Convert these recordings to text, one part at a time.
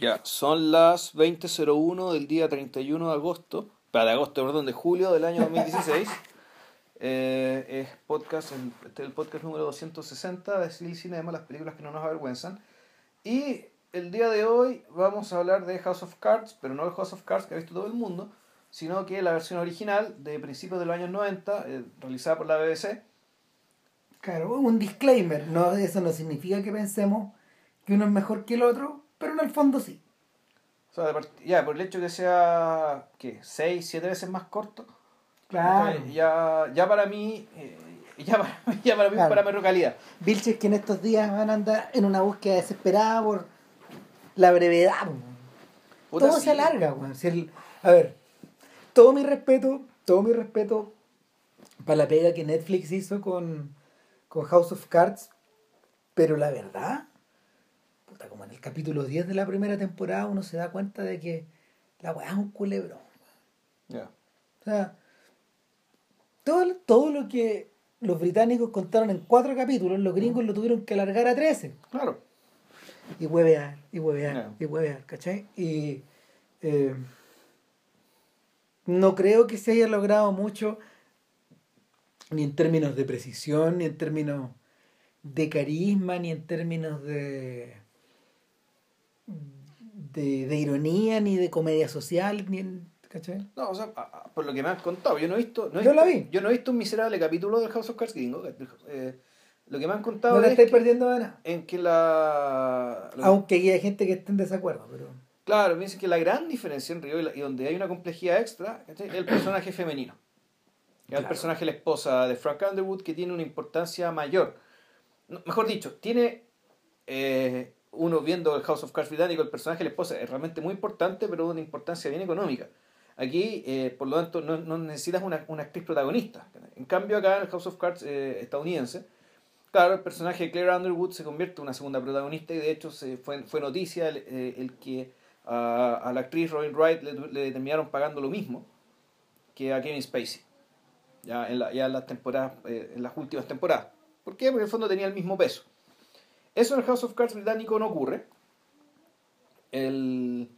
Ya, son las 20.01 del día 31 de agosto, para agosto, perdón, de julio del año 2016. eh, es podcast, este es el podcast número 260 de Silly Cinema, las películas que no nos avergüenzan. Y el día de hoy vamos a hablar de House of Cards, pero no el House of Cards que ha visto todo el mundo, sino que la versión original de principios de los años 90, eh, realizada por la BBC. Claro, un disclaimer, no, eso no significa que pensemos que uno es mejor que el otro, pero en el fondo sí. O sea, ya, por el hecho que sea, ¿qué? 6, 7 veces más corto. Claro. Ya, ya para mí, eh, ya para, ya para mí es parámetro calidad. Vilches que en estos días van a andar en una búsqueda desesperada por la brevedad. Puta, todo sí. se alarga, weón. Si el- a ver, todo mi respeto, todo mi respeto para la pega que Netflix hizo con, con House of Cards, pero la verdad, puta, como en el capítulo 10 de la primera temporada uno se da cuenta de que la weá es un culebrón. Ya. O sea, todo, todo lo que los británicos contaron en cuatro capítulos, los gringos lo tuvieron que alargar a 13. Claro. Y huevear, y huevear, y huevear, ¿cachai? Y eh, no creo que se haya logrado mucho, ni en términos de precisión, ni en términos de carisma, ni en términos de, de, de ironía, ni de comedia social, ni en, ¿cachai? No, o sea, por lo que me han contado, yo no he visto. No he Yo la vi. Yo no he visto un miserable capítulo del House of Cards gringo. eh, lo que me han contado No es estáis que- perdiendo de nada. en que la. lo- Aunque hay gente que esté en desacuerdo, pero... Claro, me dicen que la gran diferencia en Río y, la- y donde hay una complejidad extra ¿cachai? es el personaje femenino. Es el personaje la esposa de Frank Underwood que tiene una importancia mayor. No, mejor dicho, tiene eh, uno viendo el House of Cards británico, el personaje de la esposa es realmente muy importante, pero de una importancia bien económica. Aquí, eh, por lo tanto, no, no necesitas una, una actriz protagonista. En cambio, acá en el House of Cards eh, estadounidense, claro, el personaje de Claire Underwood se convierte en una segunda protagonista y de hecho se fue, fue noticia el, eh, el que a, a la actriz Robin Wright le, le terminaron pagando lo mismo que a Kevin Spacey. Ya en, la- ya en las temporadas, en las últimas temporadas. ¿Por qué? Porque en el fondo tenía el mismo peso. Eso en el House of Cards británico no ocurre. El,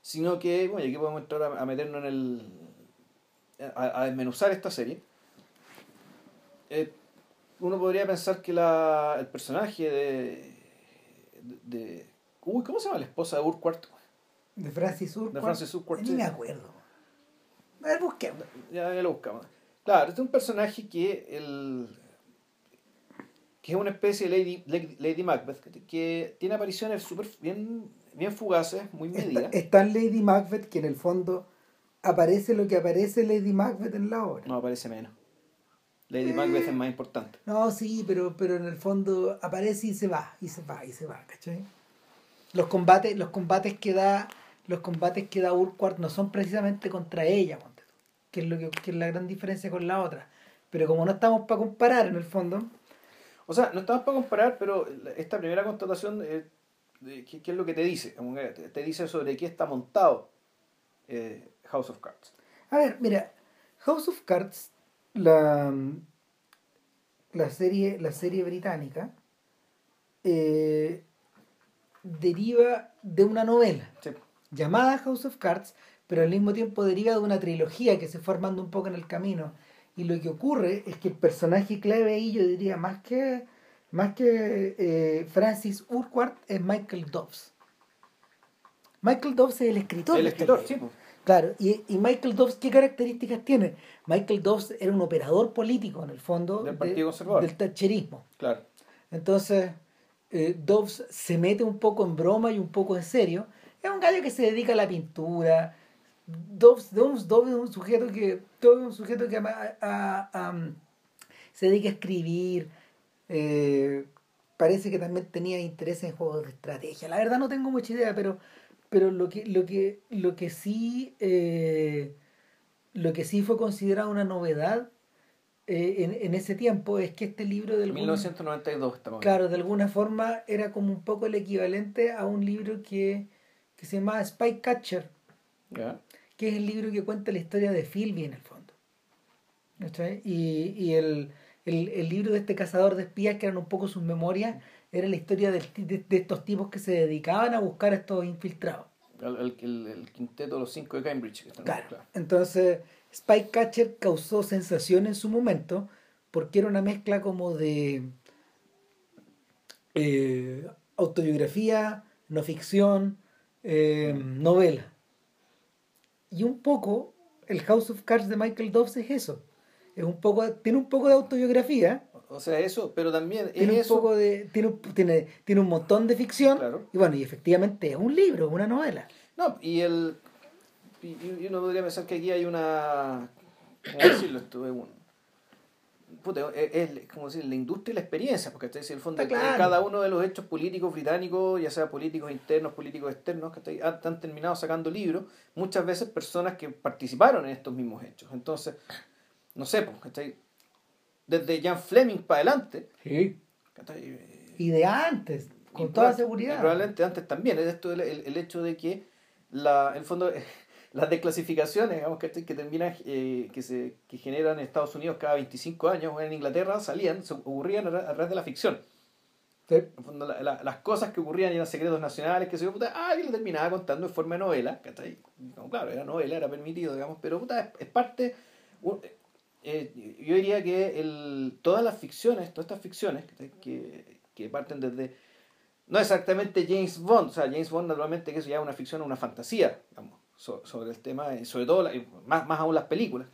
sino que, bueno, y aquí podemos entrar a, a meternos en el. A, a desmenuzar esta serie. Eh, uno podría pensar que la, el personaje de, de, de- Uy, ¿cómo se llama la esposa de Urquhart? De Francis Urquhart. De Francis Urquhart, Ni me acuerdo. A ver, busquemos. Ya, ya lo buscamos. Claro, este es un personaje que el que es una especie de Lady, Lady, Lady Macbeth que, tiene apariciones súper bien, bien fugaces, muy medidas. Está, está Lady Macbeth, que en el fondo aparece lo que aparece Lady Macbeth en la obra. No, aparece menos. Lady Macbeth es más importante. No, sí, pero, pero en el fondo aparece y se va, y se va, y se va, ¿cachai? Los combates, los combates que da, los combates que da Urquhart no son precisamente contra ella, que es lo que, que es la gran diferencia con la otra. Pero como no estamos para comparar en el fondo, O sea, no estamos para comparar, pero esta primera constatación, eh, ¿qué, qué es lo que te dice? Te, te dice sobre qué está montado eh, House of Cards. A ver, mira, House of Cards, la, la, serie, la serie británica, eh, deriva de una novela Sí. llamada House of Cards, pero al mismo tiempo deriva de una trilogía que se fue armando un poco en el camino. Y lo que ocurre es que el personaje clave ahí, yo diría, más que, más que eh, Francis Urquhart, es Michael Dobbs. Michael Dobbs es el escritor. El escritor, sí. Claro, y, y Michael Dobbs, ¿qué características tiene? Michael Dobbs era un operador político, en el fondo, Del de- Partido Conservador. del thatcherismo. Claro. Entonces, eh, Dobbs se mete un poco en broma y un poco en serio. Es un gallo que se dedica a la pintura. Dobbs, Dobbs, Dobbs es un sujeto que, Es un sujeto que a- a- se dedica a escribir. eh, parece que también tenía interés en juegos de estrategia. La verdad no tengo mucha idea, pero, pero lo que, lo que, lo que sí, eh, lo que sí fue considerado una novedad eh, en, en ese tiempo es que este libro del 1992 estamos Claro, de alguna forma era como un poco el equivalente a un libro que, que se llama Spy Catcher, que es el libro que cuenta la historia de Philby en el fondo. ¿Cachai? Y, y el, el, el libro de este cazador de espías, que eran un poco sus memorias, era la historia de, de estos tipos que se dedicaban a buscar a estos infiltrados. El, el, quinteto de los cinco de Cambridge. que están- Claro. Entonces, Spy Catcher causó sensación en su momento porque era una mezcla como de eh, autobiografía, no ficción, eh, novela. Y un poco el House of Cards de Michael Dobbs es eso. Es un poco, tiene un poco de autobiografía, O sea, eso, pero también es tiene un eso. poco de, tiene, tiene, tiene un montón de ficción, Claro. y bueno, y efectivamente es un libro, una novela. No, y el. Y, uno podría pensar que aquí hay una. ¿Cómo decirlo? Esto es un. puta, es, es como decir, la industria y la experiencia, porque en el fondo claro. cada uno de los hechos políticos británicos, ya sea políticos internos, políticos externos, ¿cachai? han, han terminado sacando libros, muchas veces personas que participaron en estos mismos hechos. Entonces, no sé, pues, ¿cachai? Desde Jan Fleming para adelante, ¿cachai? Y de antes, con Y toda seguridad. probablemente antes también. Es esto el, el- el hecho de que la, en el fondo las desclasificaciones digamos, que, que terminan eh, que se que generan en Estados Unidos cada 25 años o en Inglaterra salían, se ocurrían a, tra- a través de la ficción. Sí. En el fondo, la- la- las cosas que ocurrían eran secretos nacionales, que se puta, ah, y lo terminaba contando en forma de novela, ¿cachai? No, claro, era novela, era permitido, digamos, pero puta, es, es parte. Eh, yo diría que el, todas las ficciones, todas estas ficciones que, que parten desde. No exactamente James Bond, o sea, James Bond naturalmente que eso ya es una ficción, una fantasía, digamos, so- sobre el tema, y sobre todo, la- y más, más aún las películas.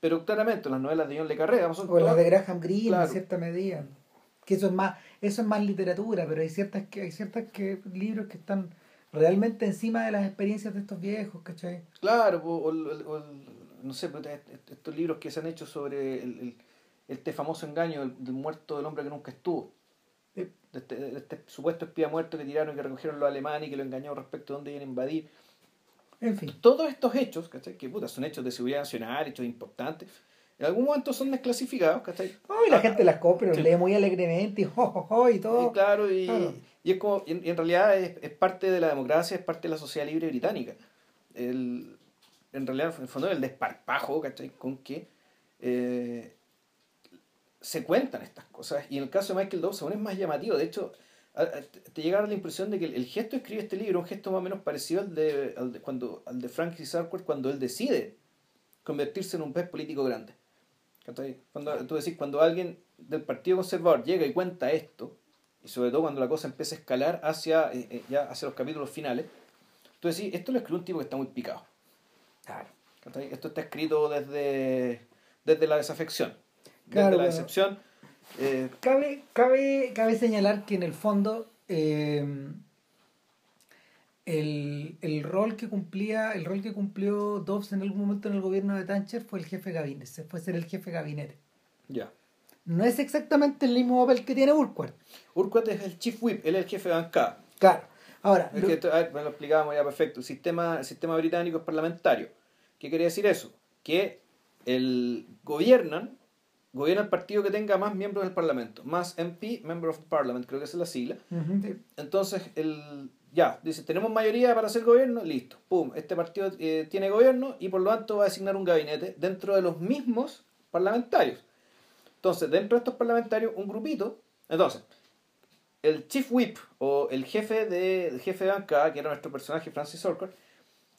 Pero claramente las novelas de John Le Carré, digamos, son O las de Graham Greene Claro. en cierta medida. Que eso es más, eso es más literatura, pero hay ciertas que, hay ciertas que libros que están realmente encima de las experiencias de estos viejos, ¿cachai? Claro, o, o o el- no sé, est- est- estos libros que se han hecho sobre el, el- este famoso engaño del, del muerto del hombre que nunca estuvo. De este, de este supuesto espía muerto que tiraron y que recogieron los alemanes y que lo engañó respecto a dónde iban a invadir. En fin. Todos estos hechos, ¿cachai? Que puta, son hechos de seguridad nacional, hechos importantes, en algún momento son desclasificados, ¿cachai? Oh, y la Ah, gente las compra, los sí. lee muy alegremente y, y todo. Y claro, y, Claro. y es como, y en, y en realidad es, es parte de la democracia, es parte de la sociedad libre británica. El, en realidad, en el fondo, el desparpajo, ¿cachai? Con que eh, se cuentan estas cosas. Y en el caso de Michael Dobbs aún es más llamativo. De hecho, te llega a dar la impresión de que el, el gesto de escribir este libro es un gesto más o menos parecido al de, al de, cuando, al de Francis Arquette cuando él decide convertirse en un pez político grande. ¿Cachai? Cuando, tú decís, cuando alguien del Partido Conservador llega y cuenta esto, y sobre todo cuando la cosa empieza a escalar hacia, eh, eh, ya hacia los capítulos finales, tú decís, esto lo escribió un tipo que está muy picado. Claro. Esto está escrito desde, desde la desafección, desde la bueno. decepción. eh, Cabe, cabe, cabe señalar que en el fondo eh, el, el rol que cumplía, el rol que cumplió Dobbs en algún momento en el gobierno de Thatcher fue el jefe de gabinete, se fue ser el jefe de gabinete. ya. No es exactamente el mismo papel que tiene Urquhart. Urquhart es el chief whip, él es el jefe de bancada. Claro. Ahora, Es lo- que esto- a ver, bueno, lo explicábamos ya perfecto. El sistema, el sistema británico es parlamentario. ¿Qué quería decir eso? Que el gobiernan, gobierna el partido que tenga más miembros del parlamento. Más MP, Member of Parliament, creo que esa es la sigla. Entonces, el, ya, dice, tenemos mayoría para hacer gobierno, listo. Pum, este partido eh, tiene gobierno y por lo tanto va a designar un gabinete dentro de los mismos parlamentarios. Entonces, dentro de estos parlamentarios, un grupito. Entonces, el chief whip o el jefe de, el jefe de bancada, que era nuestro personaje Francis Orcott,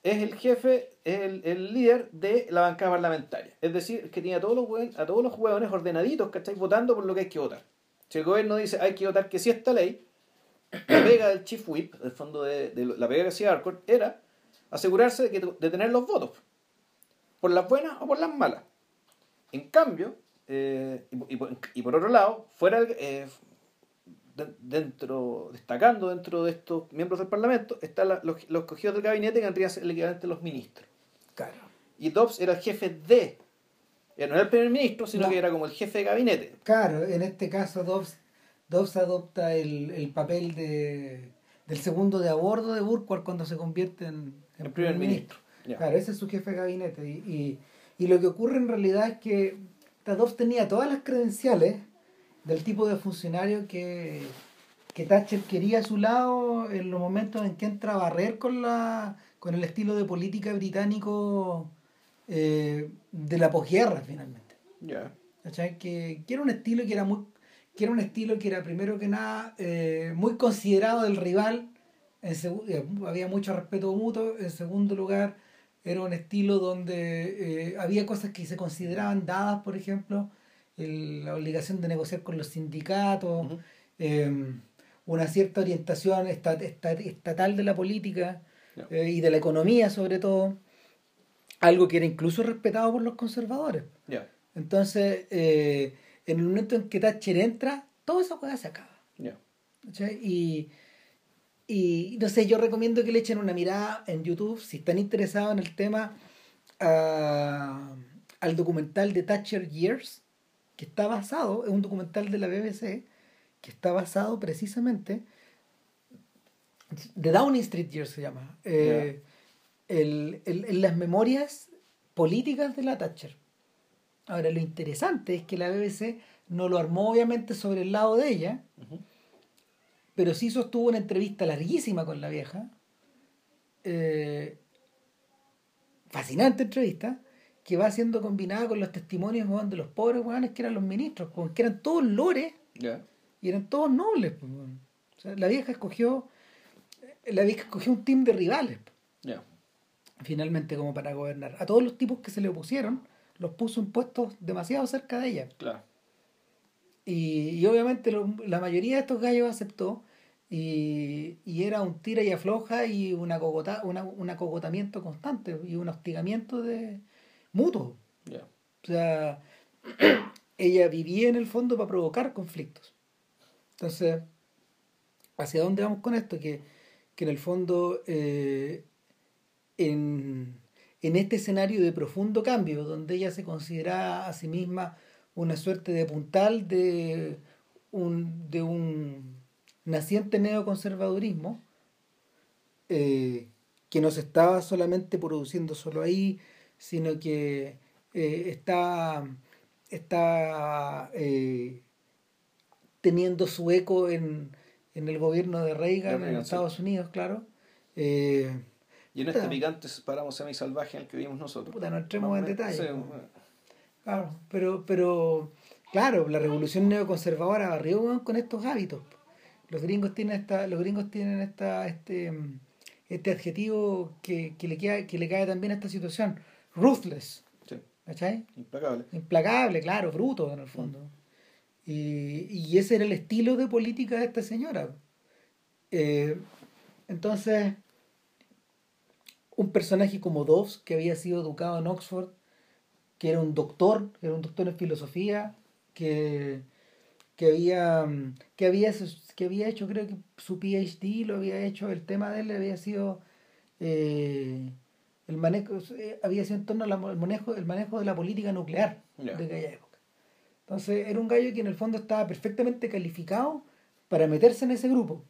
es el jefe, el, el líder de la bancada parlamentaria. Es decir, que tiene a todos los hue- a todos los hueones ordenaditos. Votando por lo que hay que votar. Si el gobierno dice hay que votar que sí esta ley, la pega del chief whip, el fondo de, de la pega que hacía Harcourt, era asegurarse de, que, de tener los votos, por las buenas o por las malas. En cambio, eh, y, y por- otro lado, fuera el- eh, dentro, destacando dentro de estos miembros del Parlamento, están la- los, los cogidos del gabinete que vendrían a ser el equivalente de los ministros. claro. Y Dobbs era el jefe de, eh, no era el primer ministro, sino No. que era como el jefe de gabinete. Claro, en este caso Dobbs, Dobbs adopta el, el papel de, del segundo de a bordo de Urquhart cuando se convierte en, en El primer ministro. Ya. Claro, ese es su jefe de gabinete. Y, y, y lo que ocurre en realidad es que Dobbs tenía todas las credenciales del tipo de funcionario que, que Thatcher quería a su lado en los momentos en que entra a barrer con, la, con el estilo de política británico eh, de la posguerra finalmente. Ya. ¿cachai? Que, que era un estilo que era muy que era un estilo que era primero que nada eh, muy considerado del rival, en eh, había mucho respeto mutuo, en segundo lugar era un estilo donde eh, había cosas que se consideraban dadas, por ejemplo, el- la obligación de negociar con los sindicatos, eh, una cierta orientación esta- esta- estatal de la política eh, y de la economía sobre todo, algo que era incluso respetado por los conservadores. Entonces, eh, en el momento en que Thatcher entra, toda esa cosa se acaba. Y, y no sé, yo recomiendo que le echen una mirada en YouTube, si están interesados en el tema, a- al documental de Thatcher Years, que está basado, es un documental de la BBC, que está basado precisamente, de Downing Street Years se llama, eh, el- el- en las memorias políticas de la Thatcher. Ahora, lo interesante es que la BBC no lo armó obviamente sobre el lado de ella, pero sí sostuvo una entrevista larguísima con la vieja. eh, fascinante entrevista, que va siendo combinada con los testimonios weón, de los pobres weones que eran los ministros, weón, que eran todos lores y eran todos nobles. pues, weón. O sea, la vieja escogió, la vieja escogió un team de rivales, ya. finalmente, como para gobernar. A todos los tipos que se le opusieron, los puso en puestos demasiado cerca de ella. Claro. Y, y obviamente lo- la mayoría de estos gallos aceptó y, y era un tira y afloja y una cogota, una, un acogotamiento constante y un hostigamiento de mutuo. O sea, ella vivía en el fondo para provocar conflictos. Entonces, ¿hacia dónde vamos con esto? Que, que en el fondo, eh, en, en este escenario de profundo cambio, donde ella se considera a sí misma una suerte de puntal de un, de un naciente neoconservadurismo, eh, que no se estaba solamente produciendo solo ahí, sino que eh, está, está eh, teniendo su eco en, en el gobierno de Reagan, en sí. Estados Unidos, claro. Eh, Y en este Puta. picante paramo semi-salvaje en el que vivimos nosotros. Puta, no entremos en detalle, sí, ¿no? bueno. Claro, pero, pero claro, la revolución neoconservadora barrió con estos hábitos. Los gringos tienen esta, los gringos tienen esta, este, este adjetivo que, que le queda, que le cae también a esta situación. Ruthless, Sí, ¿cachai? implacable. Implacable, claro, bruto en el fondo. Y, y ese era el estilo de política de esta señora. Eh, entonces, un personaje como Dobbs, que había sido educado en Oxford, que era un doctor, que era un doctor en filosofía, que, que había mm, que había que había hecho creo que su PhD lo había hecho el tema de él había sido eh, el manejo eh, había sido en torno al manejo el manejo de la política nuclear de aquella época. Entonces era un gallo que en el fondo estaba perfectamente calificado para meterse en ese grupo.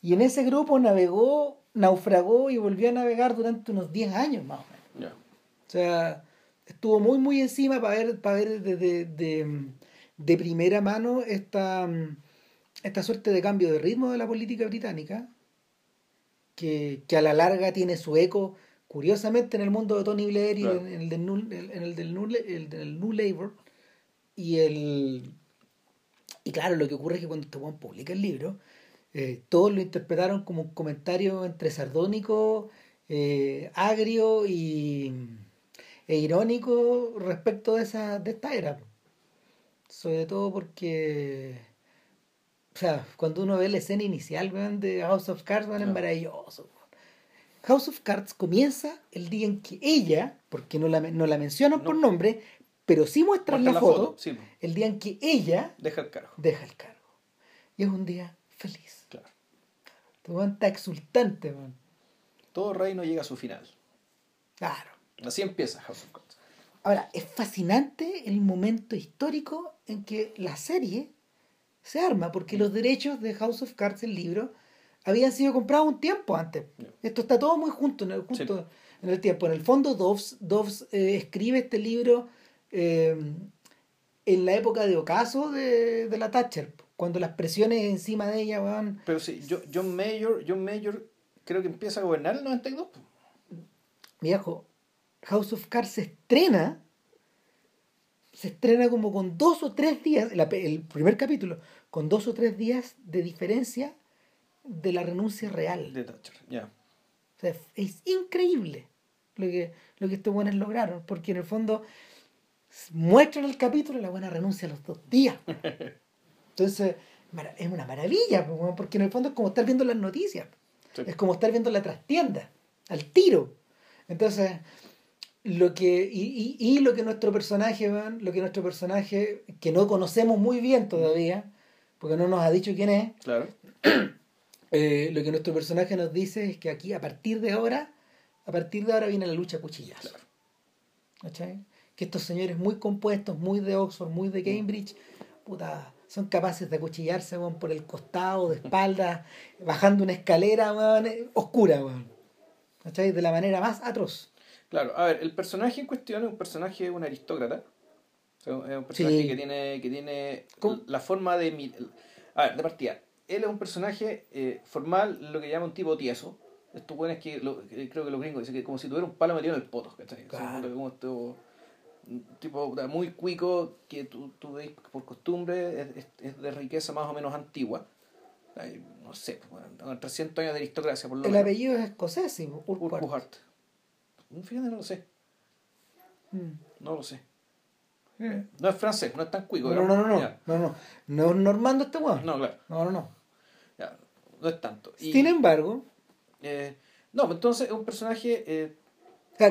Y en ese grupo navegó naufragó y volvió a navegar durante unos 10 años más o menos. O sea, estuvo muy, muy encima para ver, para ver de, de, de, de primera mano esta, esta suerte de cambio de ritmo de la política británica, que, que a la larga tiene su eco, curiosamente, en el mundo de Tony Blair y Claro. en, el del New, en el del New, el del New Labour. Y, el, y claro, lo que ocurre es que cuando este weón publica el libro, eh, todos lo interpretaron como un comentario entre sardónico, eh, agrio y, e irónico respecto de esa de esta era sobre todo porque o sea cuando uno ve la escena inicial de House of Cards es maravilloso. House of Cards comienza el día en que ella porque no la, no la mencionan No. por nombre pero sí muestran Muestra la, foto, Sí, el día en que ella deja el cargo. deja el cargo y es un día feliz Claro. este weón está exultante weón. Todo reino llega a su final. claro Así empieza House of Cards. Ahora, es fascinante el momento histórico en que la serie se arma, porque los derechos de House of Cards, el libro, habían sido comprados un tiempo antes. Esto está todo muy junto en el, junto Sí. en el tiempo. En el fondo, Dobbs, Dobbs, eh, escribe este libro eh, en la época de ocaso de, de la Thatcher, cuando las presiones encima de ella van... Pero sí, John Mayor, John Mayor creo que empieza a gobernar en el 92. po. Viejo, House of Cards se estrena se estrena como con dos o tres días, el primer capítulo, con dos o tres días de diferencia de la renuncia real. De Thatcher, ya. O sea, es increíble lo que, lo que estos buenos lograron, porque en el fondo muestran el capítulo y la buena renuncia a los dos días. Entonces, es una maravilla, porque en el fondo es como estar viendo las noticias. Sí. Es como estar viendo la trastienda, al tiro. Entonces, lo que, y, y, y lo que nuestro personaje, weón, lo que nuestro personaje, que no conocemos muy bien todavía, porque no nos ha dicho quién es, Claro. eh, lo que nuestro personaje nos dice es que aquí, a partir de ahora, a partir de ahora viene la lucha a cuchillas. Claro. ¿Cachai? Que estos señores muy compuestos, muy de Oxford, muy de Cambridge, puta, son capaces de acuchillarse weón, por el costado, de espalda, bajando una escalera weón, eh, oscura, weón. ¿Cachai? De la manera más atroz. Claro, a ver, el personaje en cuestión es un personaje, un aristócrata. O sea, es un personaje Sí. que tiene, que tiene ¿Cómo? la forma de... mi- A ver, de partida. Él es un personaje eh, formal, lo que llama un tipo tieso. Estos buenos que, lo- que creo que los gringos dicen que como si tuviera un palo metido en el poto, ¿cachai? Claro. como esto- un tipo muy cuico que tú, tú ves por costumbre es, es- es de riqueza más o menos antigua. Ay, No sé, bueno, 300 años de aristocracia por lo El menos. apellido es escocés, sí, Urquhart. Urquhart. Fíjate, no lo sé. Mm. No lo sé. Eh. No es francés, no es tan cuico. No, no, no, no, no, no, no es Normando este weón. No, claro. No, no, no. No es tanto. Y, Sin embargo, eh, no, pues entonces es un personaje. Eh,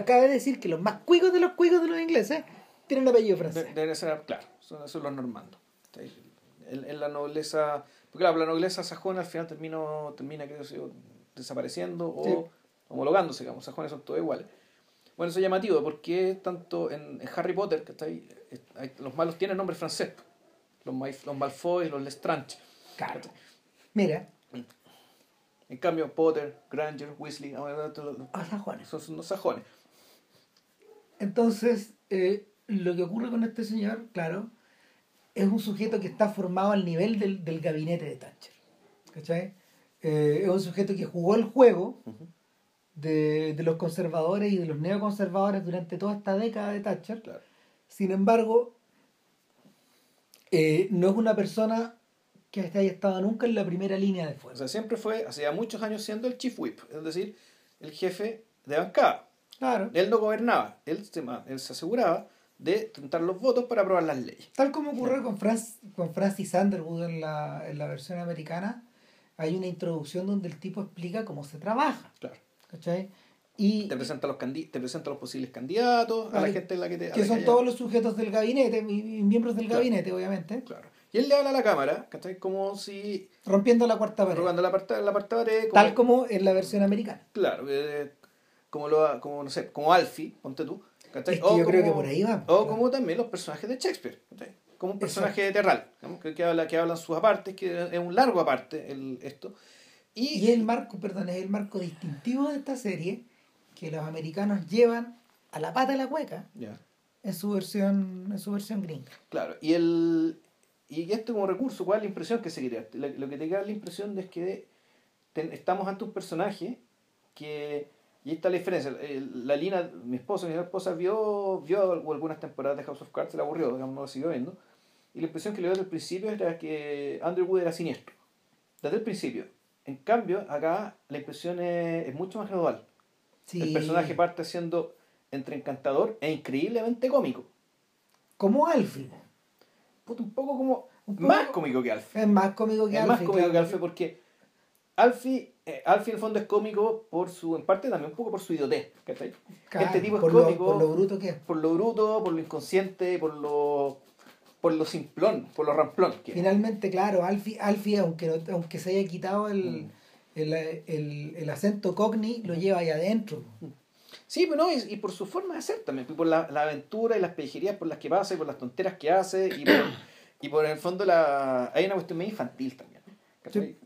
cabe decir que los más cuicos de los cuicos de los ingleses tienen apellido francés. de- debe ser, claro, son, son los normandos. En, en la nobleza. Porque claro, la nobleza sajona al final terminó, termina, creo yo, desapareciendo o Sí. homologándose, digamos. Sajones son todos iguales. Bueno, eso es llamativo porque tanto en, en Harry Potter, que está ahí, los malos tienen nombre francés. Los, Mal- los Malfoy, los Lestrange. Claro. Mira, En cambio, Potter, Granger, Weasley, ahora todos los- a San Juanes. son, los sajones. Entonces, eh, lo que ocurre con este señor, claro, es un sujeto que está formado al nivel del, del gabinete de Thatcher. ¿Cachai? Eh, es un sujeto que jugó el juego de, de los conservadores y de los neoconservadores durante toda esta década de Thatcher. Claro. Sin embargo, eh, no es una persona que haya estado nunca en la primera línea de O fuego. sea, siempre fue, hacía muchos años siendo el chief whip, es decir, el jefe de bancada. Claro. Él no gobernaba, él él se aseguraba de juntar los votos para aprobar las leyes. Tal como ocurre con, Franz, con Francis Underwood en la, en la versión americana, hay una introducción donde el tipo explica cómo se trabaja. Claro. ¿Cachai? Y Te presenta a los, te presenta los posibles candidatos, a la gente en la que te... que son todos los sujetos del gabinete, miembros del Claro. gabinete, obviamente, Claro. Y él le habla a la cámara, ¿cachai? Como si... rompiendo la cuarta pared. Rogando la parte, la parte pared, como- Tal como en la versión americana. Claro, eh, como, lo, como, no sé, como Alfie, ponte tú. ¿cachai? Es que yo creo que por ahí va, O claro. como también los personajes de Shakespeare. ¿cachai? Como un personaje teatral, ¿no? que, que, habla, que hablan sus apartes, que es un largo aparte el, esto. Y, Y el marco, perdón, es el marco distintivo de esta serie que los americanos llevan a la pata de la cueca Ya, en su versión, en su versión gringa. claro. Y el y esto como recurso, ¿cuál es la impresión que se crea? Lo, lo que te queda la impresión es que ten- estamos ante un personaje que... Y ahí está la diferencia. El- La Lina, mi esposa, mi esposa, vio, vio algunas temporadas de House of Cards, se la aburrió, digamos, no lo siguió viendo. Y la impresión que le dio desde el principio era que Underwood era siniestro. Desde el principio. En cambio, acá la impresión es, es mucho más gradual. Sí. El personaje parte siendo entre encantador e increíblemente cómico. Como Alfie. Puta, un poco como... Un poco- Más cómico que Alfie. Es más cómico que Es Alfie. más cómico claro. que Alfie porque Alfie, eh, Alfie en el fondo es cómico por su, en parte también un poco por su idiotez. ¿cachai? Claro, este tipo es por lo- cómico por lo bruto que es. por lo bruto, por lo inconsciente, por lo por lo simplón, por lo ramplón que es. Finalmente, claro, Alfie, Alfie aunque, no- aunque se haya quitado el, Mm. el, el, el acento cogni, lo lleva ahí adentro. Sí, pero no, y, y por su forma de ser también, por la, la aventura y las pellejerías por las que pasa, y por las tonteras que hace, y por, y por el fondo la hay una cuestión medio infantil también.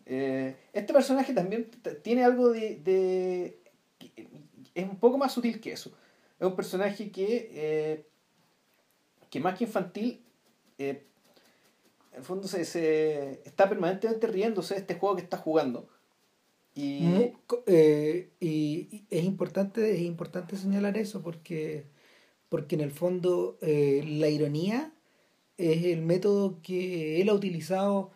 Eh, este personaje también tiene algo de, de- que es un poco más sutil que eso. Es un personaje que, eh, que más que infantil, eh, en el fondo se, se está permanentemente riéndose de este juego que está jugando. Y, eh, y, y es importante es importante señalar eso porque porque en el fondo eh, la ironía es el método que él ha utilizado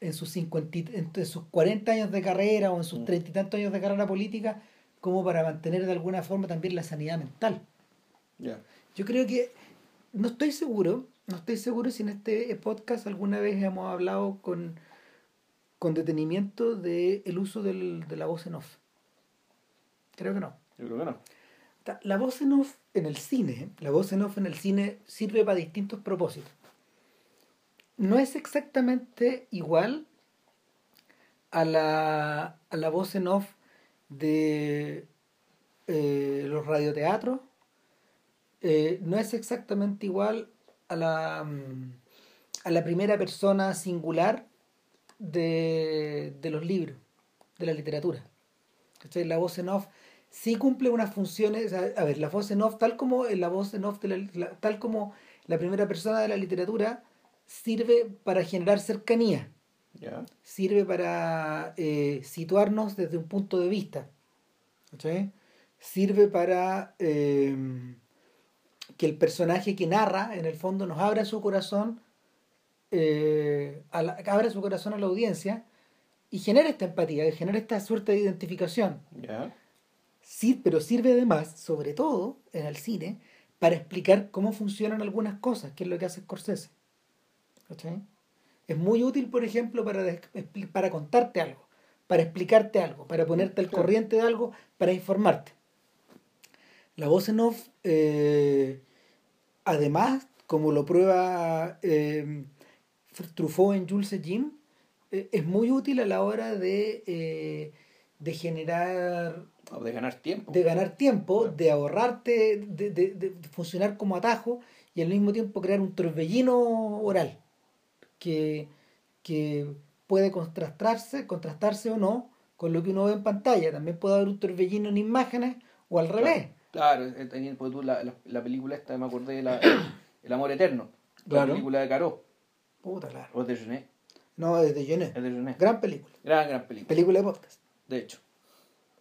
en sus, 50, en sus 40 años de carrera o en sus Mm. treinta y tantos años de carrera política como para mantener de alguna forma también la sanidad mental. Ya. Yo creo que no estoy seguro, no estoy seguro si en este podcast alguna vez hemos hablado con, con detenimiento del el uso del- de la voz en off. Creo que no. Yo creo que no. La voz en off en el cine, la voz en off en el cine sirve para distintos propósitos. No es exactamente igual a la, a la voz en off de eh, los radioteatros. Eh, no es exactamente igual a la, mm, a la primera persona singular de, de los libros, de la literatura. ¿Cachai? La voz en off sí cumple unas funciones, a, ver, la voz en off, tal como la voz en off de la, la- tal como la primera persona de la literatura, sirve para generar cercanía, sirve para eh, situarnos desde un punto de vista, sirve para eh, que el personaje que narra, en el fondo, nos abra su corazón, eh, a la- abra su corazón a la audiencia y genere esta empatía, y genere esta suerte de identificación. Ya. Sí, pero sirve además, sobre todo en el cine, para explicar cómo funcionan algunas cosas, que es lo que hace Scorsese. ¿Cachai? Es muy útil, por ejemplo, para, para contarte algo, para explicarte algo, para ponerte al Claro. corriente de algo, para informarte. La voz en off, eh, además, como lo prueba eh, Truffaut en Jules et Jim, eh, es muy útil a la hora de, eh, de generar O de ganar tiempo. de ganar tiempo, Claro. de ahorrarte, de, de- de funcionar como atajo y al mismo tiempo crear un torbellino oral que, que puede contrastarse, contrastarse o no con lo que uno ve en pantalla. También puede haber un torbellino en imágenes o al revés. Claro, eh, tenía- porque tú la, la, la película esta, me acordé de la, El amor eterno. Claro. La película de Caro. Puta, claro. O de. No, es de Genet. Es de Genet. Gran película. Gran, gran película. Película de podcast. De hecho.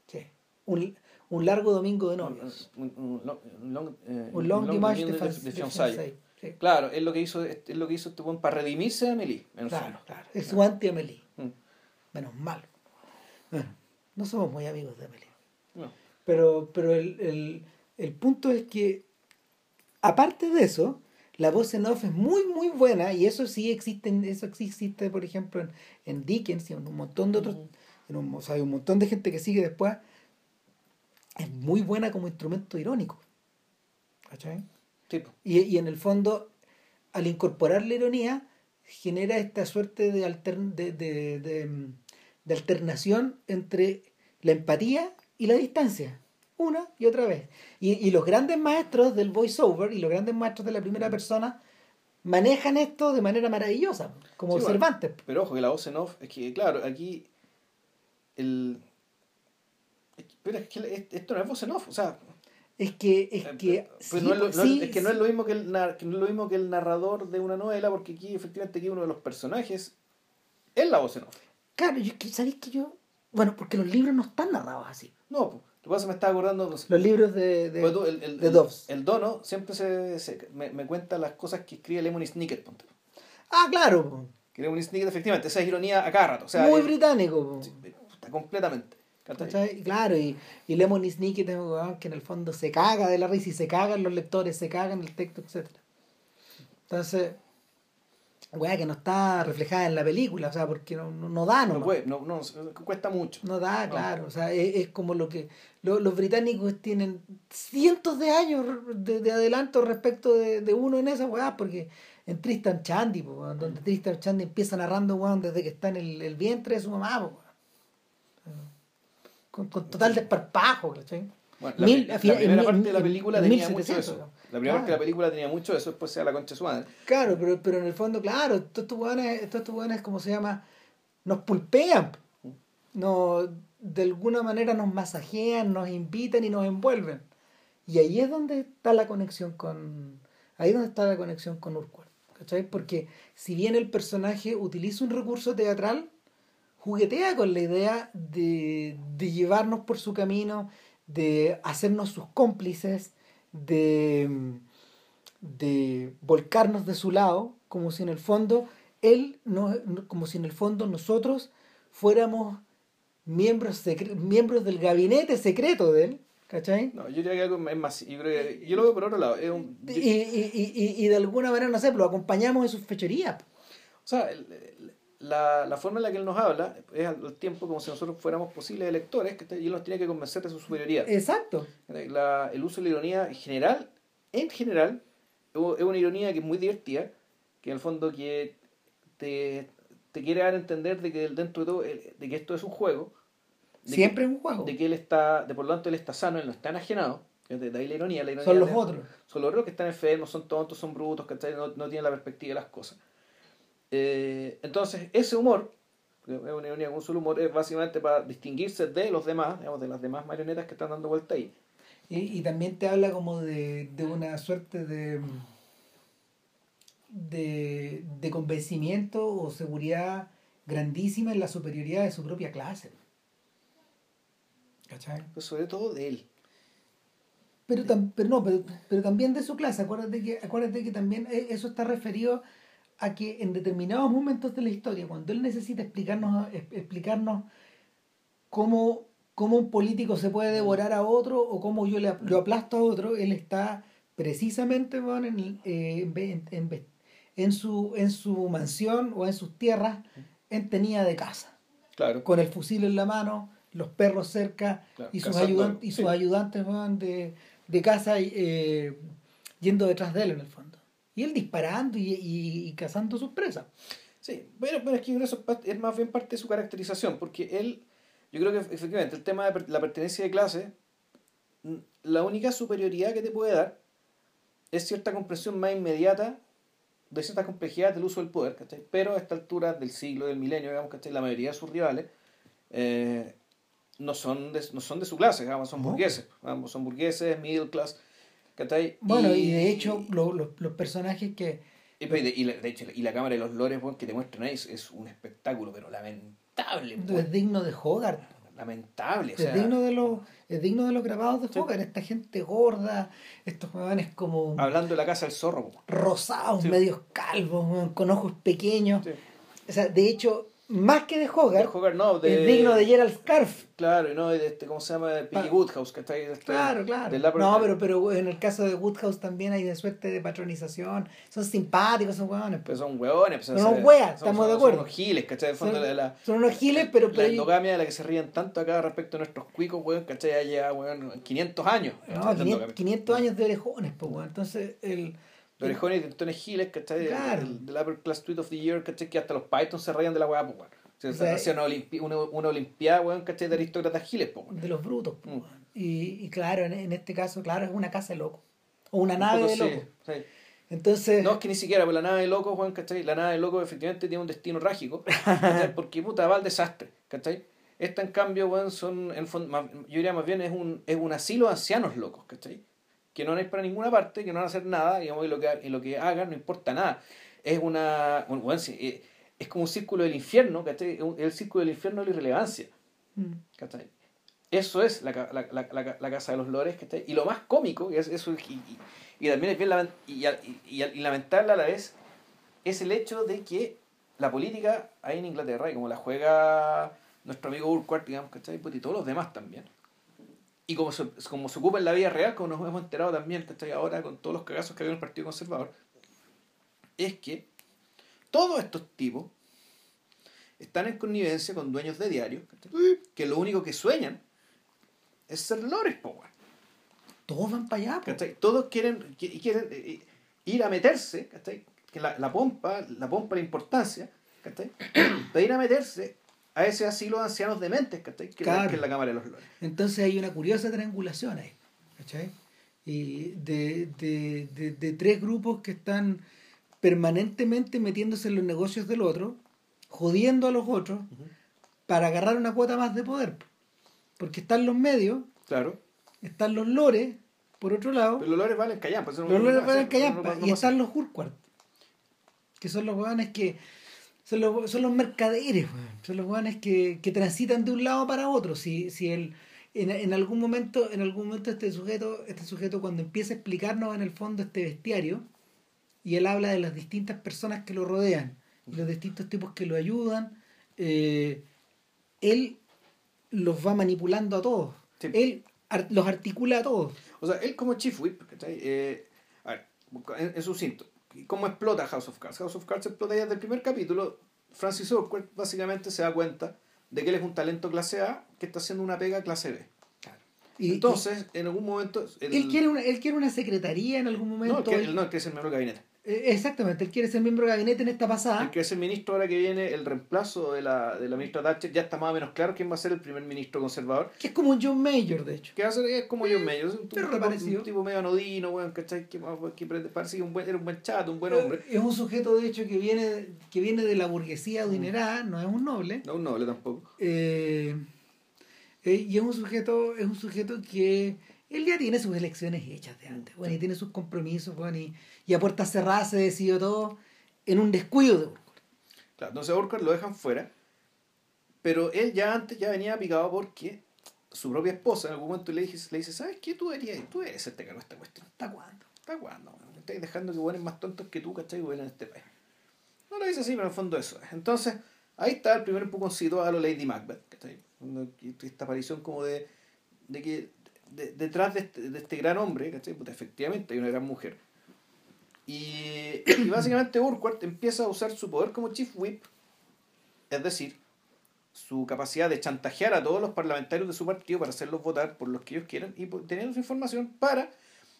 Sí. Un, un largo domingo de novios. Un, un, long- un long, eh, Un long dimanche de, de, de de. Sí. Claro, es lo que hizo, es lo que hizo este buen para redimirse a Amelie. Claro, fondo. claro. Es su anti-Amelie. Mm. Menos mal. Bueno, no somos muy amigos de Amelie. No. Pero, pero el, el, el punto es que, aparte de eso, la voz en off es muy, muy buena y eso sí existe, eso sí existe, por ejemplo, en, en Dickens y en un montón de otros, en un, o sea, hay un montón de gente que sigue después. Es muy buena como instrumento irónico. ¿Cachai? Tipo. Y, y en el fondo, al incorporar la ironía, genera esta suerte de, de, de, de, mm, de alternación entre la empatía y la distancia. Una y otra vez. Y, y los grandes maestros del voiceover y los grandes maestros de la primera persona manejan esto de manera maravillosa, como Sí, bueno. Cervantes. Pero ojo que la voz en off, es que claro, aquí el... Pero es que es- esto no es voz en off, o sea, Es que, es que, pues sí, no es, lo, no es- sí, es que no es sí. lo mismo que el, que no es lo mismo que el narrador de una novela, porque aquí efectivamente aquí uno de los personajes es la voz en off. Claro, yo, que- ¿sabéis que yo? Bueno, porque los libros no están narrados así. No, pues, lo que pasa me estaba acordando, no sé, Los libros de... de- pues tú, el, el, de el- Dobbs. el dono siempre se, se- me, me cuenta las cosas que escribe Lemony Snicket, ponte. Ah, claro. Que Lemony Snicket efectivamente, esa es ironía a cada rato, o sea, Muy él- británico. sí, está completamente. Claro, y, y Lemony Snicket es un weón que en el fondo se caga de la risa y se cagan los lectores, se cagan el texto, etc. Entonces, weá que no está reflejada en la película, o sea, porque no, no, no da, No, no, puede, no, no, cuesta mucho. no da, claro, o sea, es, es como lo que lo- los británicos tienen cientos de años de, de adelanto respecto de, de uno en esa weá, porque en Tristan Chandy, po, donde Tristan Chandy empieza narrando weón, desde que está en el, el vientre de su mamá, po, con, con total desparpajo, ¿cachai? Bueno, la, Mil- primera en- parte de la película en tenía 1700, mucho eso. La primera parte de la Claro. película tenía mucho eso, después sea la concha de su madre. Claro, pero, pero en el fondo, claro, todos estos todos estos como se llama, nos pulpean, no, de alguna manera nos masajean, nos invitan y nos envuelven. Y ahí es donde está la conexión con, ahí es donde está la conexión con Urquhart, ¿cachai? Porque si bien el personaje utiliza un recurso teatral, juguetea con la idea de, de llevarnos por su camino, de hacernos sus cómplices, de, de volcarnos de su lado, como si en el fondo él, no, como si en el fondo nosotros fuéramos miembros, miembros del gabinete secreto de él, ¿cachai? No, yo diría que algo es más. Yo, creo que- yo lo veo por otro lado. Es un, Y, yo- y, y, y- y de alguna manera, no sé, lo acompañamos en sus fechorías. o sea, el- la, la forma en la que él nos habla es al tiempo como si nosotros fuéramos posibles electores que y él nos tiene que convencer de su superioridad. Exacto. La- el uso de la ironía en general, en general, es una ironía que es muy divertida, que en el fondo que te, te quiere dar a entender de que dentro de todo, de que esto es un juego, que- Siempre es un juego. de que él está, de por lo tanto él está sano, él no está enajenado, de ahí la ironía, la ironía Son los de- otros. son los otros que están enfermos, son tontos, son brutos, ¿cachai? No, no tienen la perspectiva de las cosas. Eh, entonces, ese humor, es una ironía con un solo humor, es básicamente para distinguirse de los demás, digamos, de las demás marionetas que están dando vuelta ahí. Y, y también te habla como de, de una suerte de, de, de convencimiento o seguridad grandísima en la superioridad de su propia clase. ¿Cachai? Pues sobre todo de él. Pero, tam- pero no, pero, pero también de su clase. Acuérdate que, acuérdate que también e- eso está referido a que en determinados momentos de la historia, cuando él necesita explicarnos, explicarnos cómo, cómo un político se puede devorar a otro o cómo yo le, lo aplasto a otro, él está precisamente en, el- eh, en, en- en en su, en su mansión o en sus tierras en tenida de casa, Claro. con el fusil en la mano, los perros cerca Claro, y sus, ayudantes, y sí. sus ayudantes de, de casa eh, yendo detrás de él en el fondo. Y él disparando y, y, y cazando sus presas. Sí, pero, pero es que eso es más bien parte de su caracterización, porque él, yo creo que efectivamente el tema de la pertenencia de clase, la única superioridad que te puede dar es cierta comprensión más inmediata de ciertas complejidades del uso del poder, ¿cachai? Pero a esta altura del siglo, del milenio, digamos, ¿cachai? La mayoría de sus rivales eh, no, son de, no son de su clase, digamos, son burgueses, digamos, son burgueses, middle class, ¿cachai? Bueno, y, de hecho, lo- lo- los personajes que. Y, pues, de, y la, de hecho, y la cámara de los lores que te muestran ahí es, es un espectáculo, pero lamentable. Es digno de Hogarth. Lamentable. O Es digno de los, es digno de los grabados de Sí. Hogarth. Esta gente gorda, estos jóvenes como hablando de la casa del zorro. rosados, Sí. medios calvos, con ojos pequeños. Sí. O sea, de hecho, más que de Hogarth, De Hogarth, no, de, es digno de Gerald Scarf. Claro, y no, de este, ¿cómo se llama? De Piggy Ah. Woodhouse, que está ahí. este, Claro, claro. No, pero, pero en el caso de Woodhouse también hay de suerte de patronización. Son simpáticos esos hueones. Pues son hueones. Pues, Son unos son- estamos son- de son acuerdo. unos giles, ¿cachai? El fondo, Son, la, la, son unos giles, pero... la pero endogamia de la que se ríen tanto acá respecto a nuestros cuicos, weón, ¿cachai? Ya lleva, weón, 500 años. no, ¿cachai? 500, 500 años de orejones, pues, weón. Entonces, el... De orejones y tintones giles, ¿cachai? Claro. Del, Upper Class Tweet of the Year, ¿cachai? Que hasta los Pythons se reían de la weá, pues, weón. Se O sea, hacía una, olimpi- una, una olimpiada, weón, ¿cachai? De aristócratas giles, pues, weón. de los brutos. pues, Mm. Y, y claro, en, en este caso, claro, es una casa de loco. O una Un nave poco de sí, loco. sí. Entonces, No, es que ni siquiera, pues la nave de locos, Juan, ¿cachai? La nave de locos efectivamente tiene un destino trágico, ¿cachai? Porque puta, va al desastre, ¿cachai? Esta, en cambio, weón, son, en fondo, yo diría más bien, es un, es un asilo de ancianos locos, ¿cachai? Que no van a ir para ninguna parte, que no van a hacer nada, digamos, y lo que, y lo que hagan no importa nada. Es una, bueno, sí, eh, es como un círculo del infierno, ¿cachai? El círculo del infierno de la irrelevancia, mm, ¿cachai? Eso es la, la, la, la, la Casa de los Lores, ¿cachai? Y lo más cómico, y, es, eso, y, y- y también es bien lamen- y, y, y- y lamentable a la vez, es el hecho de que la política ahí en Inglaterra, y como la juega nuestro amigo Urquhart, digamos, ¿cachai? Pues, y todos los demás también. Y como se, como se ocupa en la vida real, como nos hemos enterado también, ¿cachai? Ahora con todos los cagazos que había en el Partido Conservador, es que todos estos tipos están en connivencia con dueños de diarios, que lo único que sueñan es ser lores, po, todos van para allá. po. ¿cachai? Todos quieren, qui- quieren eh, ir a meterse, ¿cachai? Que la, la pompa, la pompa la importancia, ¿cachai? De ir a meterse a ese asilo de ancianos dementes, ¿cachai? Que, Claro. que es la Cámara de los Lores. Entonces hay una curiosa triangulación ahí, ¿cachai? Y de, de, de, de tres grupos que están permanentemente metiéndose en los negocios del otro, jodiendo a los otros, para agarrar una cuota más de poder. Porque están los medios, Claro. están los lores, por otro lado, Pero los lores valen no- los no- lores no- van no- en callampa, no- no y están los Urquhart, que son los hueones que son los, son los mercaderes, weón. son los hueones que, que transitan de un lado para otro. Si, si el, en, en algún momento, en algún momento este sujeto, este sujeto cuando empieza a explicarnos en el fondo este bestiario, y él habla de las distintas personas que lo rodean y los distintos tipos que lo ayudan. Eh, él los va manipulando a todos. Sí. Él ar- los articula a todos. O sea, él como Chief Whip. Eh, a ver, en, en sucinto, ¿cómo explota House of Cards? House of Cards explota ya desde el primer capítulo. Francis Urquhart básicamente se da cuenta de que él es un talento clase A que está haciendo una pega clase B. Y, Entonces, en algún momento... el- él, quiere una, él quiere una secretaría en algún No, momento. él quiere, él- no, él quiere ser miembro del gabinete. Eh, exactamente, él quiere ser miembro de gabinete en esta pasada. Él quiere ser ministro ahora que viene el reemplazo de la, de la ministra Thatcher. Ya está más o menos claro quién va a ser el primer ministro conservador. Que es como un John Mayor, de hecho. Que va a ser es como John Mayer, es un, pero tipo, parecido. un tipo medio anodino, weón, ¿cachai? Que, que parece que un buen, era un buen chato, un buen hombre. Es un sujeto, de hecho, que viene, que viene de la burguesía adinerada, no es un noble. No, un noble tampoco. Eh, eh, y es un sujeto, es un sujeto que él ya tiene sus elecciones hechas de antes, bueno, y tiene sus compromisos, bueno, y, y a puertas cerradas se decidió todo en un descuido de Urquhart. Claro, entonces Urquhart lo dejan fuera, pero él ya antes ya venía picado porque su propia esposa en algún momento le dice, le dice ¿sabes qué? Tú eres, tú eres este cargo esta cuestión. ¿Hasta cuándo? ¿Hasta cuándo? estás dejando que buenos más tontos que tú, ¿cachai? En este país. No lo dice así, pero en el fondo eso es. Entonces, ahí está el primer empujoncito a lo Lady Macbeth, ¿cachai? Esta aparición como de, de que de- detrás de este, de este gran hombre, ¿cachai? Puta, efectivamente hay una gran mujer. Y, y básicamente Urquhart empieza a usar su poder como Chief Whip, es decir, su capacidad de chantajear a todos los parlamentarios de su partido para hacerlos votar por los que ellos quieran y teniendo su información para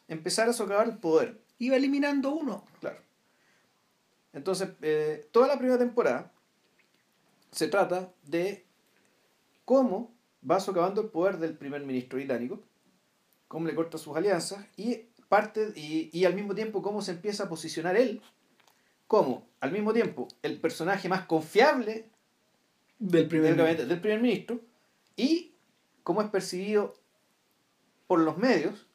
empezar a socavar el poder. Iba eliminando uno. Claro. Entonces, eh, toda la primera temporada se trata de cómo va socavando el poder del primer ministro británico, cómo le corta sus alianzas y parte y, y al mismo tiempo cómo se empieza a posicionar él como al mismo tiempo el personaje más confiable Del del, gabinete del primer ministro y cómo es percibido por los medios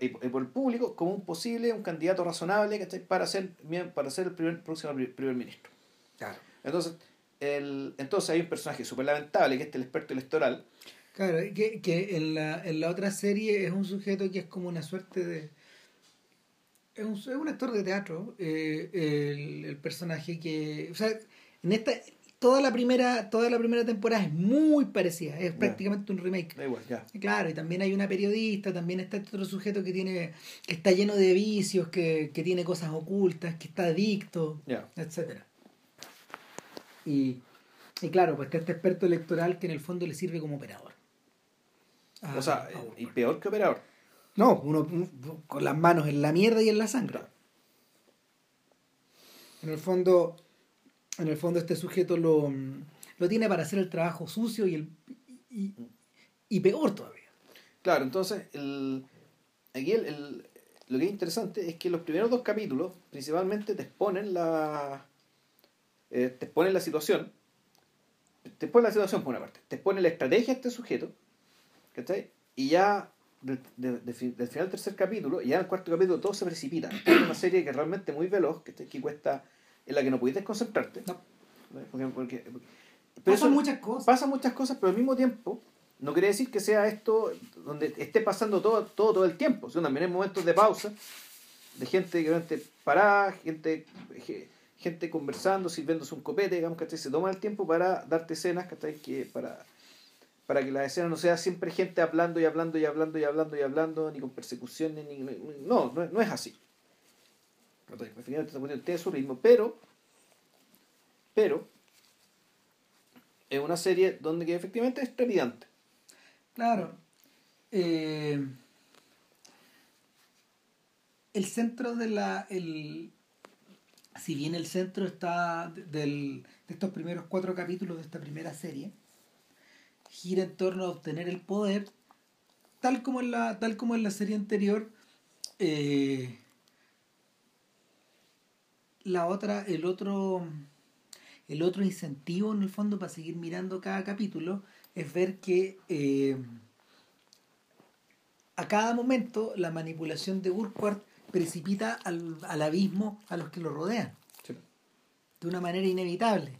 y, por y por el público como un posible, un candidato razonable ¿cachai? para ser, para ser el primer, próximo pri- primer ministro. Claro. Entonces, el, entonces hay un personaje súper lamentable que es el experto electoral. Claro, que, que en, la, en la otra serie es un sujeto que es como una suerte de... Es un, es un actor de teatro, eh, el, el personaje que... O sea, en esta... Toda la primera, toda la primera temporada es muy parecida, es prácticamente un remake. Da igual, ya. Claro, y también hay una periodista, también está este otro sujeto que tiene, que está lleno de vicios, que, que tiene cosas ocultas, que está adicto, Ya. etcétera. Y, y claro, pues está este experto electoral que en el fondo le sirve como operador. Ah, o sea, y peor que operador. no, uno, un- con las manos en la mierda y en la sangre. En el fondo, en el fondo este sujeto lo, lo tiene para hacer el trabajo sucio y el y, y peor todavía. Claro, entonces, el, aquí el, el- lo que es interesante es que los primeros dos capítulos principalmente te exponen la, eh, te exponen la situación, te exponen la situación por una parte, te exponen la estrategia de este sujeto, ¿cachai? Y ya de- de- de del final del tercer capítulo, y ya en el cuarto capítulo todo se precipita. Es una serie que es realmente muy veloz, ¿cachai? que cuesta, en la que no puedes desconcentrarte. No. Porque, porque- porque- Pasan eso- muchas cosas. pasan muchas cosas, pero al mismo tiempo no quiere decir que sea esto donde esté pasando todo todo, todo el tiempo. sino también hay momentos de pausa, de gente que realmente parada, gente, ge- gente conversando, sirviéndose un copete, digamos, ¿cachai? Se toma el tiempo para darte escenas, ¿cachai? Que para, para que la escena no sea siempre gente hablando y hablando y hablando y hablando y hablando, ni con persecuciones, ni, no, no, no es así. cuestión tiene su ritmo, pero, pero, es una serie donde que efectivamente es trepidante. Claro. Eh, el centro de la. El, si bien el centro está de- del, de estos primeros cuatro capítulos de esta primera serie, gira en torno a obtener el poder, tal como en la, tal como en la serie anterior, eh, la otra, el otro, el otro incentivo en el fondo para seguir mirando cada capítulo es ver que eh, a cada momento la manipulación de Urquhart precipita al, al abismo a los que lo rodean de una manera inevitable.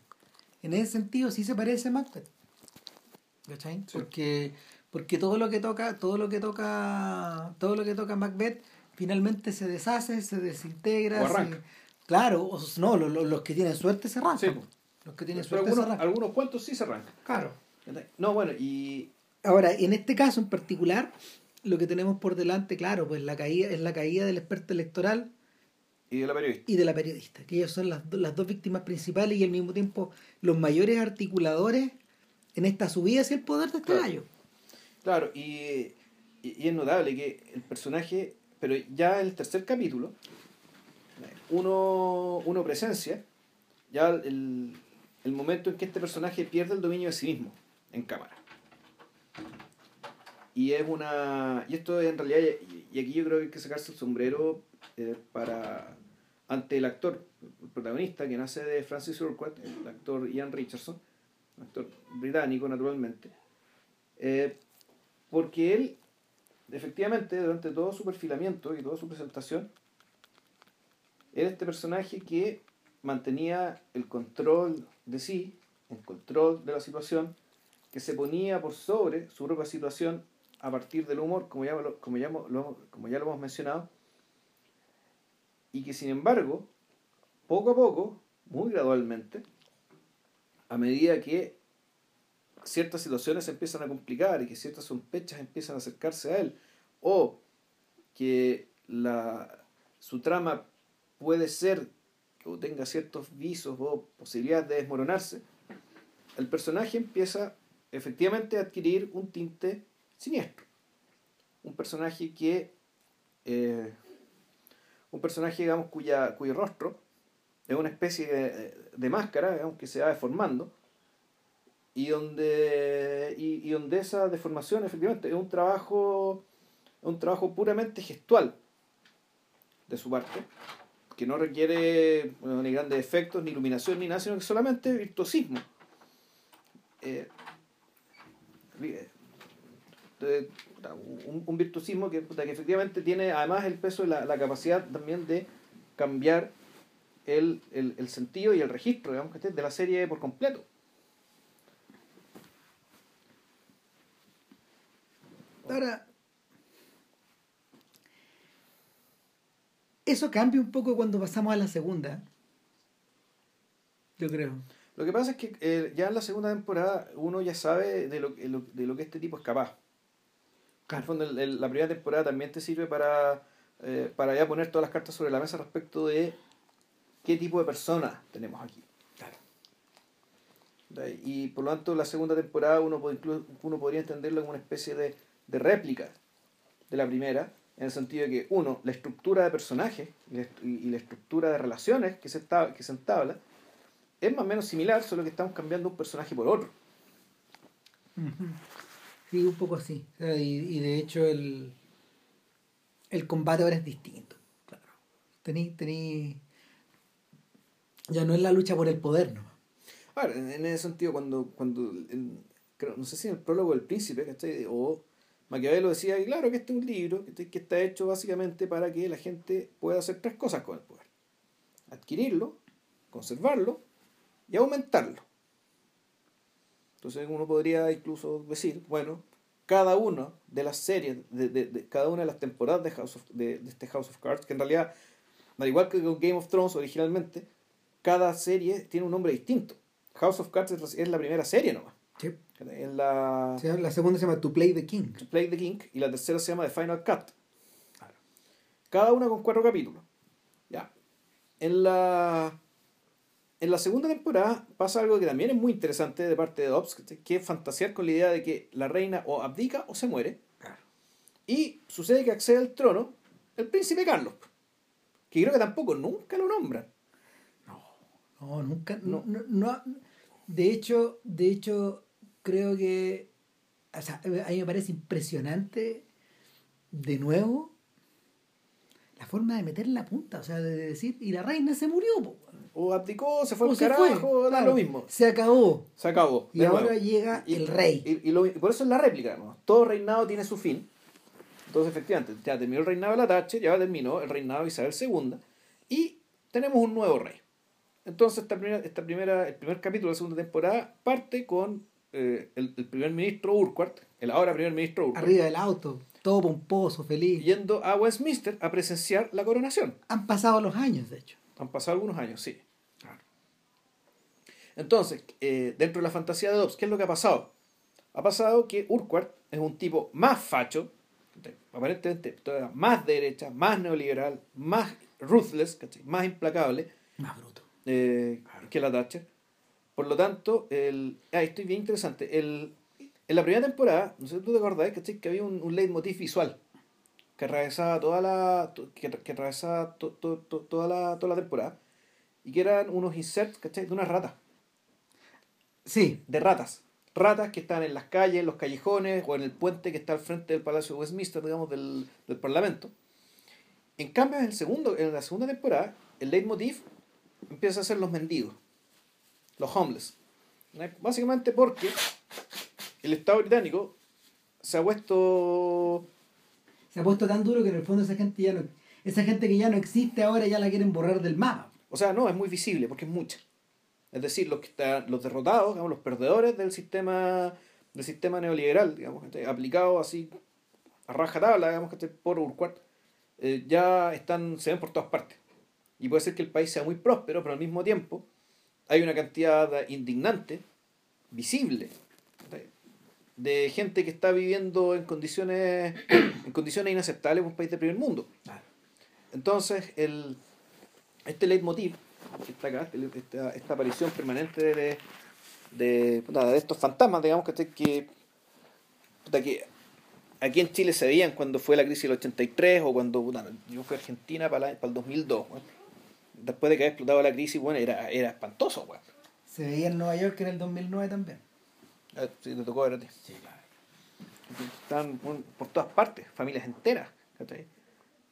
En ese sentido sí se parece a Macbeth. ¿Cachai? Porque, porque todo lo que toca, todo lo que toca, todo lo que toca Macbeth finalmente se deshace, se desintegra. O se-. Claro, o no, lo- lo- los, que tienen suerte se arrancan. Sí. Los que tienen Pero suerte se algunos, arrancan. algunos cuentos sí se arrancan. Claro. No, bueno, y Ahora, en este caso en particular, lo que tenemos por delante, claro, pues la caída es la caída del experto electoral y de la periodista. y de la periodista, que ellos son las, las dos víctimas principales y al mismo tiempo los mayores articuladores en esta subida hacia el poder de este Claro. gallo. Claro, y, y- y es notable que el personaje, pero ya en el tercer capítulo, uno, uno presencia ya el, el momento en que este personaje pierde el dominio de sí mismo en cámara. Y es una. Y esto en realidad, y, y aquí yo creo que hay que sacarse el sombrero eh, para. ante el actor, el protagonista, que nace de Francis Urquhart, el actor Ian Richardson, un actor británico naturalmente. Eh, porque él, efectivamente, durante todo su perfilamiento y toda su presentación, era este personaje que mantenía el control de sí, el control de la situación, que se ponía por sobre su propia situación a partir del humor, como ya como ya, como ya lo hemos mencionado, y que sin embargo, poco a poco, muy gradualmente, a medida que ciertas situaciones se empiezan a complicar y que ciertas sospechas empiezan a acercarse a él, o que la, su trama puede ser o tenga ciertos visos o posibilidades de desmoronarse, el personaje empieza efectivamente a adquirir un tinte siniestro. Un personaje que. eh, un personaje, digamos, cuya, cuyo rostro es una especie de, máscara, digamos, que se va deformando y donde y, y donde esa deformación efectivamente es un trabajo un trabajo puramente gestual de su parte que no requiere ni grandes efectos ni iluminación ni nada sino que solamente virtuosismo. Eh, eh, un, un virtuosismo que, que efectivamente tiene además el peso y la, la capacidad también de cambiar el, el, el sentido y el registro digamos, de la serie por completo Ahora, eso cambia un poco cuando pasamos a la segunda. Yo creo. Lo que pasa es que eh, ya en la segunda temporada uno ya sabe de lo, de lo, que este tipo es capaz. En el fondo, el- el- la primera temporada también te sirve para, eh, para ya poner todas las cartas sobre la mesa respecto de qué tipo de persona tenemos aquí. ¿Ve? Y por lo tanto, la segunda temporada uno, puede uno podría entenderlo como una especie de, de réplica de la primera, en el sentido de que, uno, la estructura de personajes y la, y la estructura de relaciones que se, esta- que se entabla es más o menos similar, solo que estamos cambiando un personaje por otro. Sí, un poco así. Y, y de hecho el, el combate ahora es distinto. Claro. Tení, tení... Ya no es la lucha por el poder, ¿no? Ahora, en, ese sentido, cuando, cuando en- creo- no sé si en el prólogo del príncipe, ¿cachai? o Maquiavelo decía, y claro que este es un libro que está hecho básicamente para que la gente pueda hacer tres cosas con el poder. Adquirirlo, conservarlo y aumentarlo. Entonces uno podría incluso decir, bueno, cada una de las series, de, de- de- cada una de las temporadas de, House of- de, de este House of Cards, que en realidad, al igual que con Game of Thrones originalmente, cada serie tiene un nombre distinto. House of Cards es, la primera serie nomás. Sí. Es la la segunda se llama To Play the King. To Play the King y la tercera se llama The Final Cut. Cada una con cuatro capítulos. Ya. En la en la segunda temporada pasa algo que también es muy interesante de parte de Dobbs, que- es fantasear con la idea de que la reina o abdica o se muere. Y sucede que accede al trono el príncipe Carlos, que creo que tampoco nunca lo nombran. No, nunca. No. No. no, de hecho, de hecho, creo que. O sea, a mí me parece impresionante, de nuevo, la forma de meter la punta. O sea, de decir, y la reina se murió. po. O abdicó, se fue al carajo, fue, claro. lo mismo. Se acabó. Se acabó. Y ahora nuevo. llega Y- el rey. Y, y lo- y por eso es la réplica, ¿no? Todo reinado tiene su fin. Entonces, efectivamente, ya terminó el reinado de la Thatcher, ya terminó el reinado de Isabel II, y tenemos un nuevo rey. Entonces, esta primera, esta primera, el primer capítulo de la segunda temporada parte con eh, el, el primer ministro Urquhart, el ahora primer ministro Urquhart, Arriba del auto. todo pomposo, feliz. Yendo a Westminster a presenciar la coronación. Han pasado los años, de hecho. Han pasado algunos años, sí. Entonces, eh, dentro de la fantasía de Dobbs, ¿qué es lo que ha pasado? Ha pasado que Urquhart es un tipo más facho, aparentemente más derecha, más neoliberal, más ruthless, más implacable. Más bruto. Eh, que la Thatcher. Por lo tanto, el, ah, esto es bien interesante. El, en la primera temporada, no sé si tú te acordás, que había un, un leitmotiv visual que atravesaba toda la que, que atravesaba toda, la, toda la temporada y que eran unos inserts ¿cachai? de una rata sí de ratas ratas que están en las calles en los callejones o en el puente que está al frente del Palacio de Westminster digamos del, del Parlamento en cambio en el segundo en la segunda temporada el leitmotiv empieza a ser los mendigos los homeless básicamente porque el Estado británico se ha puesto se ha puesto tan duro que en el fondo esa gente ya no, esa gente que ya no existe ahora ya la quieren borrar del mapa. O sea, no, es muy visible porque es mucha. Es decir, los que están, los derrotados, digamos, los perdedores del sistema, del sistema neoliberal, digamos, aplicado así a rajatabla, digamos, que por Urquhart, eh, ya están, se ven por todas partes. Y puede ser que el país sea muy próspero, pero al mismo tiempo hay una cantidad indignante, visible, de gente que está viviendo en condiciones, en condiciones inaceptables en un país de primer mundo. Entonces, el, este leitmotiv, esta, esta, esta aparición permanente de, de, de, estos fantasmas, digamos, que, que, que aquí en Chile se veían cuando fue la crisis del 83 o cuando yo fui a Argentina para, para el 2002. Después de que había explotado la crisis, bueno, era, era espantoso. Se veía en Nueva York en el 2009 también. Ah, sí, te tocó ver a ti. Sí, claro. Están por todas partes, familias enteras, ¿cachai?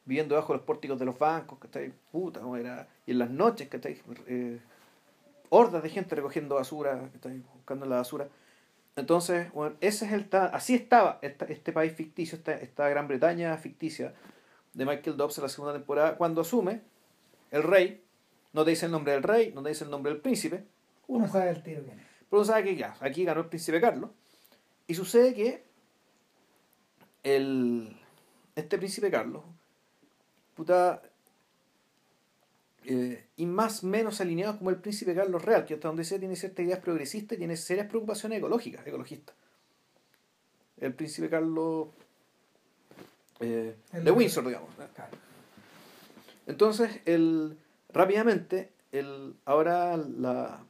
Viviendo bajo los pórticos de los bancos, ¿cachai? Puta, ¿cómo era? Y en las noches, ¿cachai? Eh, hordas de gente recogiendo basura, ¿cachai? Buscando la basura. Entonces, bueno, ese es el así estaba este país ficticio, esta, esta Gran Bretaña ficticia de Michael Dobbs en la segunda temporada, cuando asume el rey, no te dice el nombre del rey, no te dice el nombre del príncipe. Uno sabe el tiro que pero sabe que ya, aquí ganó el príncipe Carlos. Y sucede que el, este príncipe Carlos, puta, eh, y más menos alineado como el príncipe Carlos Real, que hasta donde sea tiene ciertas ideas progresistas y tiene serias preocupaciones ecológicas, ecologistas. El príncipe Carlos eh, de Windsor, digamos. Entonces, el, rápidamente, el, ahora la,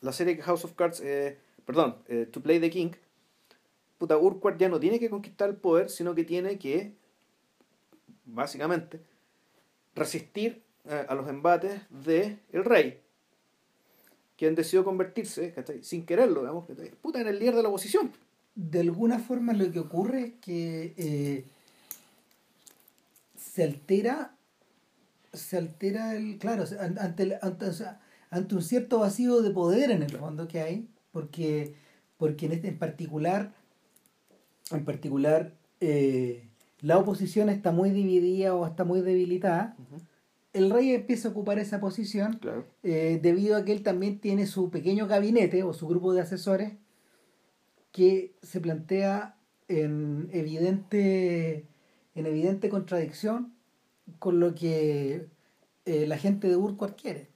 la serie House of Cards, eh, perdón, eh, To Play the King, puta, Urquhart ya no tiene que conquistar el poder, sino que tiene que, básicamente, resistir eh, a los embates de el rey, quien decidió convertirse, sin quererlo, digamos, puta, en el líder de la oposición. De alguna forma lo que ocurre es que se altera se altera el claro ante, ante o sea, ante un cierto vacío de poder en el fondo que hay, porque, porque en, este, en particular, en particular eh, la oposición está muy dividida o está muy debilitada. El rey empieza a ocupar esa posición eh, debido a que él también tiene su pequeño gabinete o su grupo de asesores que se plantea en evidente, en evidente contradicción con lo que eh, la gente de Urquhart quiere.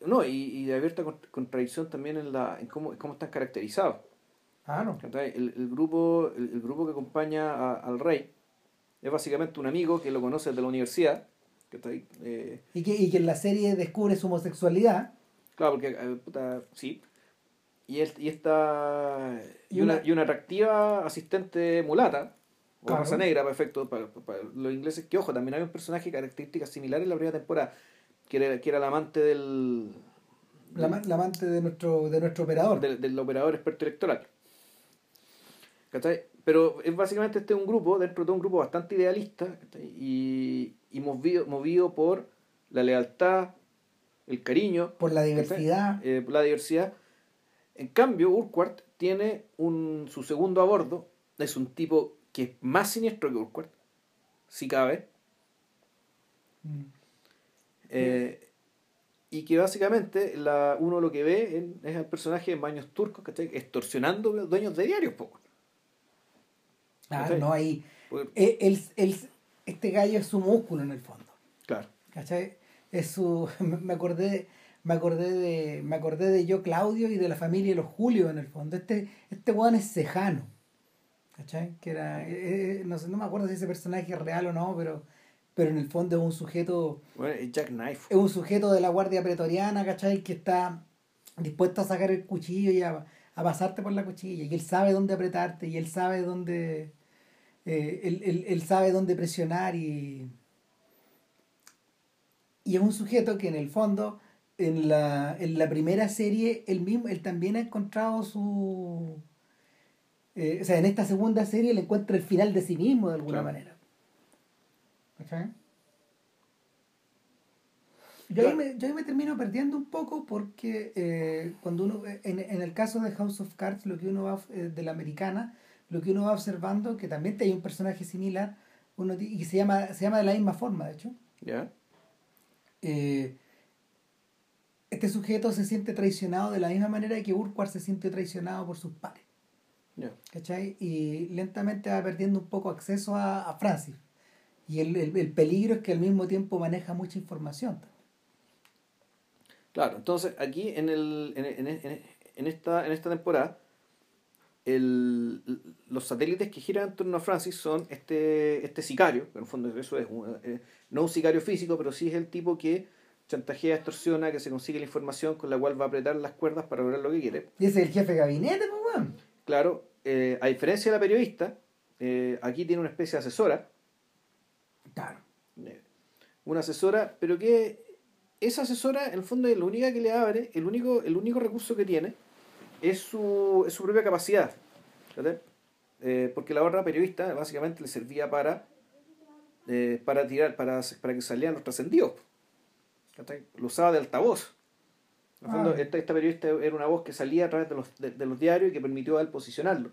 No, y, y de abierta contradicción también en, la, en cómo, cómo están caracterizados. Ah, no. El, el, grupo, el, grupo que acompaña al rey es básicamente un amigo que lo conoce desde la universidad. Eh, y, que, y que en la serie descubre su homosexualidad. Claro, porque, eh, puta, sí. Y, y esta. Y, una, y una atractiva asistente mulata, raza negra, perfecto, para, para, los ingleses. Que ojo, también hay un personaje características similares en la primera temporada que era, que era el amante del... La, amante de nuestro, de nuestro operador. Del, operador experto electoral. ¿Cachai? Pero es básicamente este un grupo, dentro de un grupo bastante idealista y, y movido, movido por la lealtad, el cariño. Por la diversidad. Eh, por la diversidad. En cambio, Urquhart tiene un, su segundo a bordo, es un tipo que es más siniestro que Urquhart, si cabe. Mm. Eh, y que básicamente la, uno lo que ve es el personaje en baños turcos, ¿cachai? Extorsionando dueños de diarios, poco. Ah, no, ahí. Porque- eh, él- él- este gallo es su músculo en el fondo. claro. ¿Cachai? Es su. Me acordé. Me acordé de. Me acordé de yo, Claudio, y de la familia de los Julio en el fondo. Este, este weón es cejano. ¿Cachai? Que era. eh, eh, no sé, no me acuerdo si ese personaje es real o no, pero. Pero en el fondo es un sujeto. Bueno, es Jack Knife. Es un sujeto de la guardia pretoriana, ¿cachai? Que está dispuesto a sacar el cuchillo y a, a pasarte por la cuchilla. Y él sabe dónde apretarte y él sabe dónde. eh, él, él- él sabe dónde presionar y. Y es un sujeto que en el fondo, en la, en la primera serie, él mismo, él también ha encontrado su. Eh, o sea, en esta segunda serie él encuentra el final de sí mismo de alguna Claro. manera. Yo, ahí me, yo ahí me termino perdiendo un poco porque eh, cuando uno, en, en el caso de House of Cards, lo que uno va, eh, de la americana, lo que uno va observando, que también hay un personaje similar, uno, y se llama, se llama de la misma forma, de hecho, eh, este sujeto se siente traicionado de la misma manera que Urquhart se siente traicionado por sus pares. ¿Cachai? Y lentamente va perdiendo un poco acceso a, a Francis. Y el, el, el peligro es que al mismo tiempo maneja mucha información. Claro, entonces aquí en, el, en, en- en- en esta, en esta temporada, el, los satélites que giran en torno a Francis son este, este sicario, que en el fondo eso es un- eh, no un sicario físico, pero sí es el tipo que chantajea, extorsiona, que se consigue la información con la cual va a apretar las cuerdas para lograr lo que quiere. Y ese es el jefe de gabinete, pues. Claro, eh, a diferencia de la periodista, eh, aquí tiene una especie de asesora, Claro. eh, una asesora, pero que esa asesora en el fondo es la única que le abre, el único, el único recurso que tiene es su, es su propia capacidad. Eh, porque la otra periodista básicamente le servía para, para tirar, para, para que salieran los trascendidos. Lo usaba de altavoz. En el fondo, Ah. esta, esta periodista era una voz que salía a través de los, de, de los diarios y que permitió a él posicionarlo.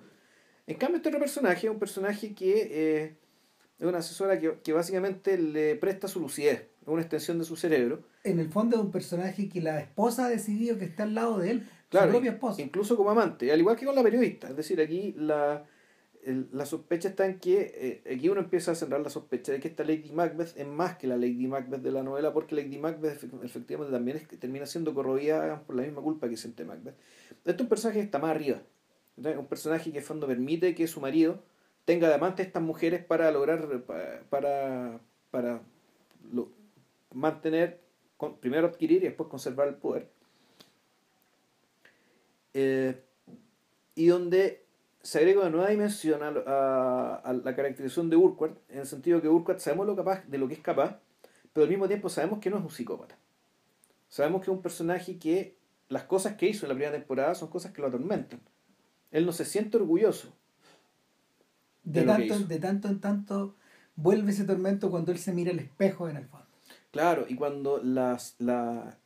En cambio, este otro personaje es un personaje que eh, es una asesora que, que básicamente le presta su lucidez, es una extensión de su cerebro. En el fondo es un personaje que la esposa ha decidido que está al lado de él, Claro, su propia esposa. incluso como amante, al igual que con la periodista. Es decir, aquí la, la sospecha está en que eh, aquí uno empieza a centrar la sospecha de que esta Lady Macbeth es más que la Lady Macbeth de la novela, porque Lady Macbeth efe- efectivamente también es termina siendo corroída por la misma culpa que siente Macbeth. Este es un personaje que está más arriba. Un personaje que en fondo permite que su marido tenga de amante a estas mujeres para lograr, pa- para, para lo- mantener, primero adquirir y después conservar el poder. Eh, y donde se agrega una nueva dimensión a, a- a la caracterización de Urquhart, en el sentido que Urquhart sabemos lo capaz, de lo que es capaz, pero al mismo tiempo sabemos que no es un psicópata. Sabemos que es un personaje que las cosas que hizo en la primera temporada son cosas que lo atormentan. Él no se siente orgulloso. de, tanto, de tanto en tanto vuelve ese tormento cuando él se mira al espejo en el fondo. Claro, y cuando las la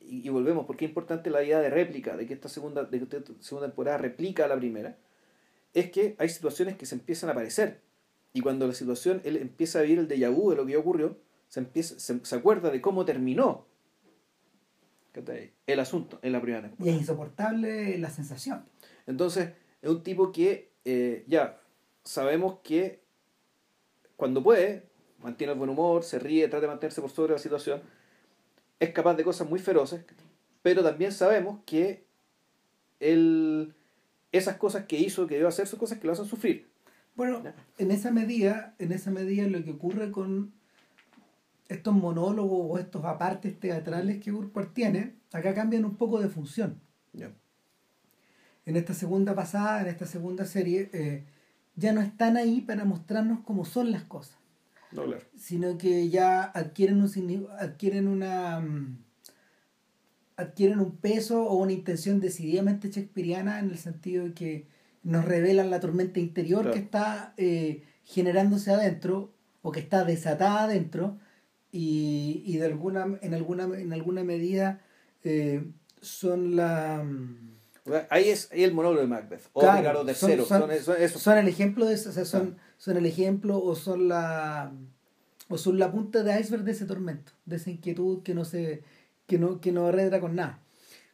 y, y volvemos, porque es importante la idea de réplica, de que esta segunda, de que esta segunda temporada replica a la primera, es que hay situaciones que se empiezan a aparecer. Y cuando la situación, él empieza a vivir el déjà vu de lo que ya ocurrió, se empieza, se, se acuerda de cómo terminó el asunto en la primera temporada. Y es insoportable la sensación. Entonces, es un tipo que eh, ya sabemos que cuando puede, mantiene el buen humor, se ríe, trata de mantenerse por sobre la situación, es capaz de cosas muy feroces, pero también sabemos que él, esas cosas que hizo, que debe hacer, son cosas que lo hacen sufrir. Bueno, en esa medida, en esa medida lo que ocurre con estos monólogos o estos apartes teatrales que Urquhart tiene, acá cambian un poco de función. En esta segunda pasada, en esta segunda serie, eh, ya no están ahí para mostrarnos cómo son las cosas, No, claro. sino que ya adquieren un adquieren una mm, adquieren un peso o una intención decididamente shakespeariana en el sentido de que nos revelan la tormenta interior Claro. que está eh, generándose adentro o que está desatada adentro y, y de alguna en alguna en alguna medida eh, son la mm, Ahí es ahí el monólogo de Macbeth, o Claro, Ricardo III, son- son, son- son el ejemplo de eso, o sea, son, son el ejemplo o son la o son la punta de iceberg de ese tormento, de esa inquietud que no se que no que no arredra con nada.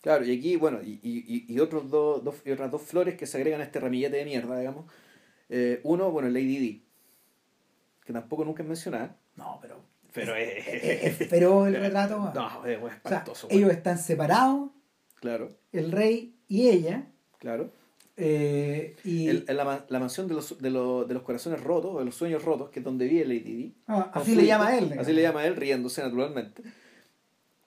Claro, y aquí, bueno, y, y, y- otros dos, dos, y otras dos flores que se agregan a este ramillete de mierda, digamos, Eh, uno, bueno, Lady D, que tampoco nunca es mencionada. No, pero. Pero es. Es pero el retrato. weón. No, es O sea, espantoso. ellos están separados, Claro, el rey y ella. claro. eh, y El- la, la mansión de los, de, los, de los corazones rotos, de los sueños rotos, que es donde vive Lady D. Ah, así le llama él. Así le llama él, riéndose naturalmente.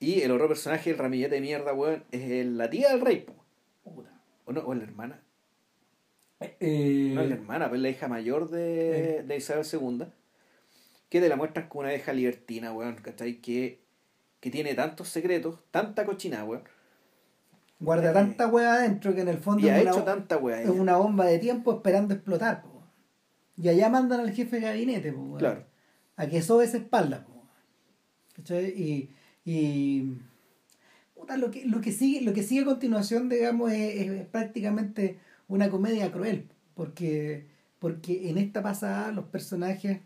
Y el otro personaje, el ramillete de mierda, weón, es la tía del rey, po. Puta. O, no, o la hermana. Eh, No es la hermana, pues la hija mayor de, de Isabel II. Que te la muestran como una hija libertina, weón, ¿cachai? Que, que tiene tantos secretos, tanta cochina, weón. guarda eh, tanta hueá adentro que en el fondo Y ha es, una, hecho tanta weá. es una bomba de tiempo esperando explotar. po. Y allá mandan al jefe de gabinete, po, Claro. a que sobe esa espalda. po. ¿Cachai? Y, y puta, lo, que, lo, que sigue, lo que sigue a continuación, digamos, es, es prácticamente una comedia cruel. Porque, porque en esta pasada los personajes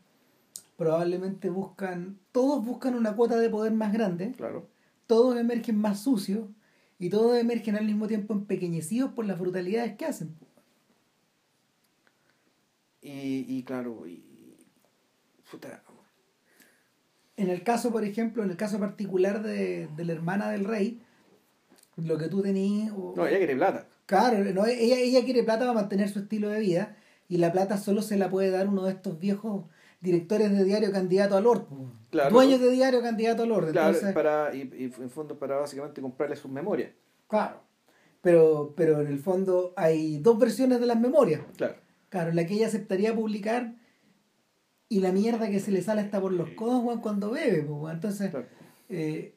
probablemente buscan, todos buscan una cuota de poder más grande Claro. todos emergen más sucios y todos emergen al mismo tiempo empequeñecidos por las brutalidades que hacen. Y, y claro, y. Puta. En el caso, por ejemplo, en el caso particular de, de la hermana del rey, lo que tú tenías... No, ella quiere plata. Claro, no, ella, ella quiere plata para mantener su estilo de vida y la plata solo se la puede dar uno de estos viejos directores de diario candidato al Lord. po. Claro. Dueños de diario candidato al Lord. Claro, Entonces, para, y, y en fondo para básicamente comprarle sus memorias. claro. Pero, pero en el fondo hay dos versiones de las memorias. Claro. Claro, la que ella aceptaría publicar y la mierda que se le sale hasta por los codos weón, cuando bebe. pues, weón. Entonces, eh,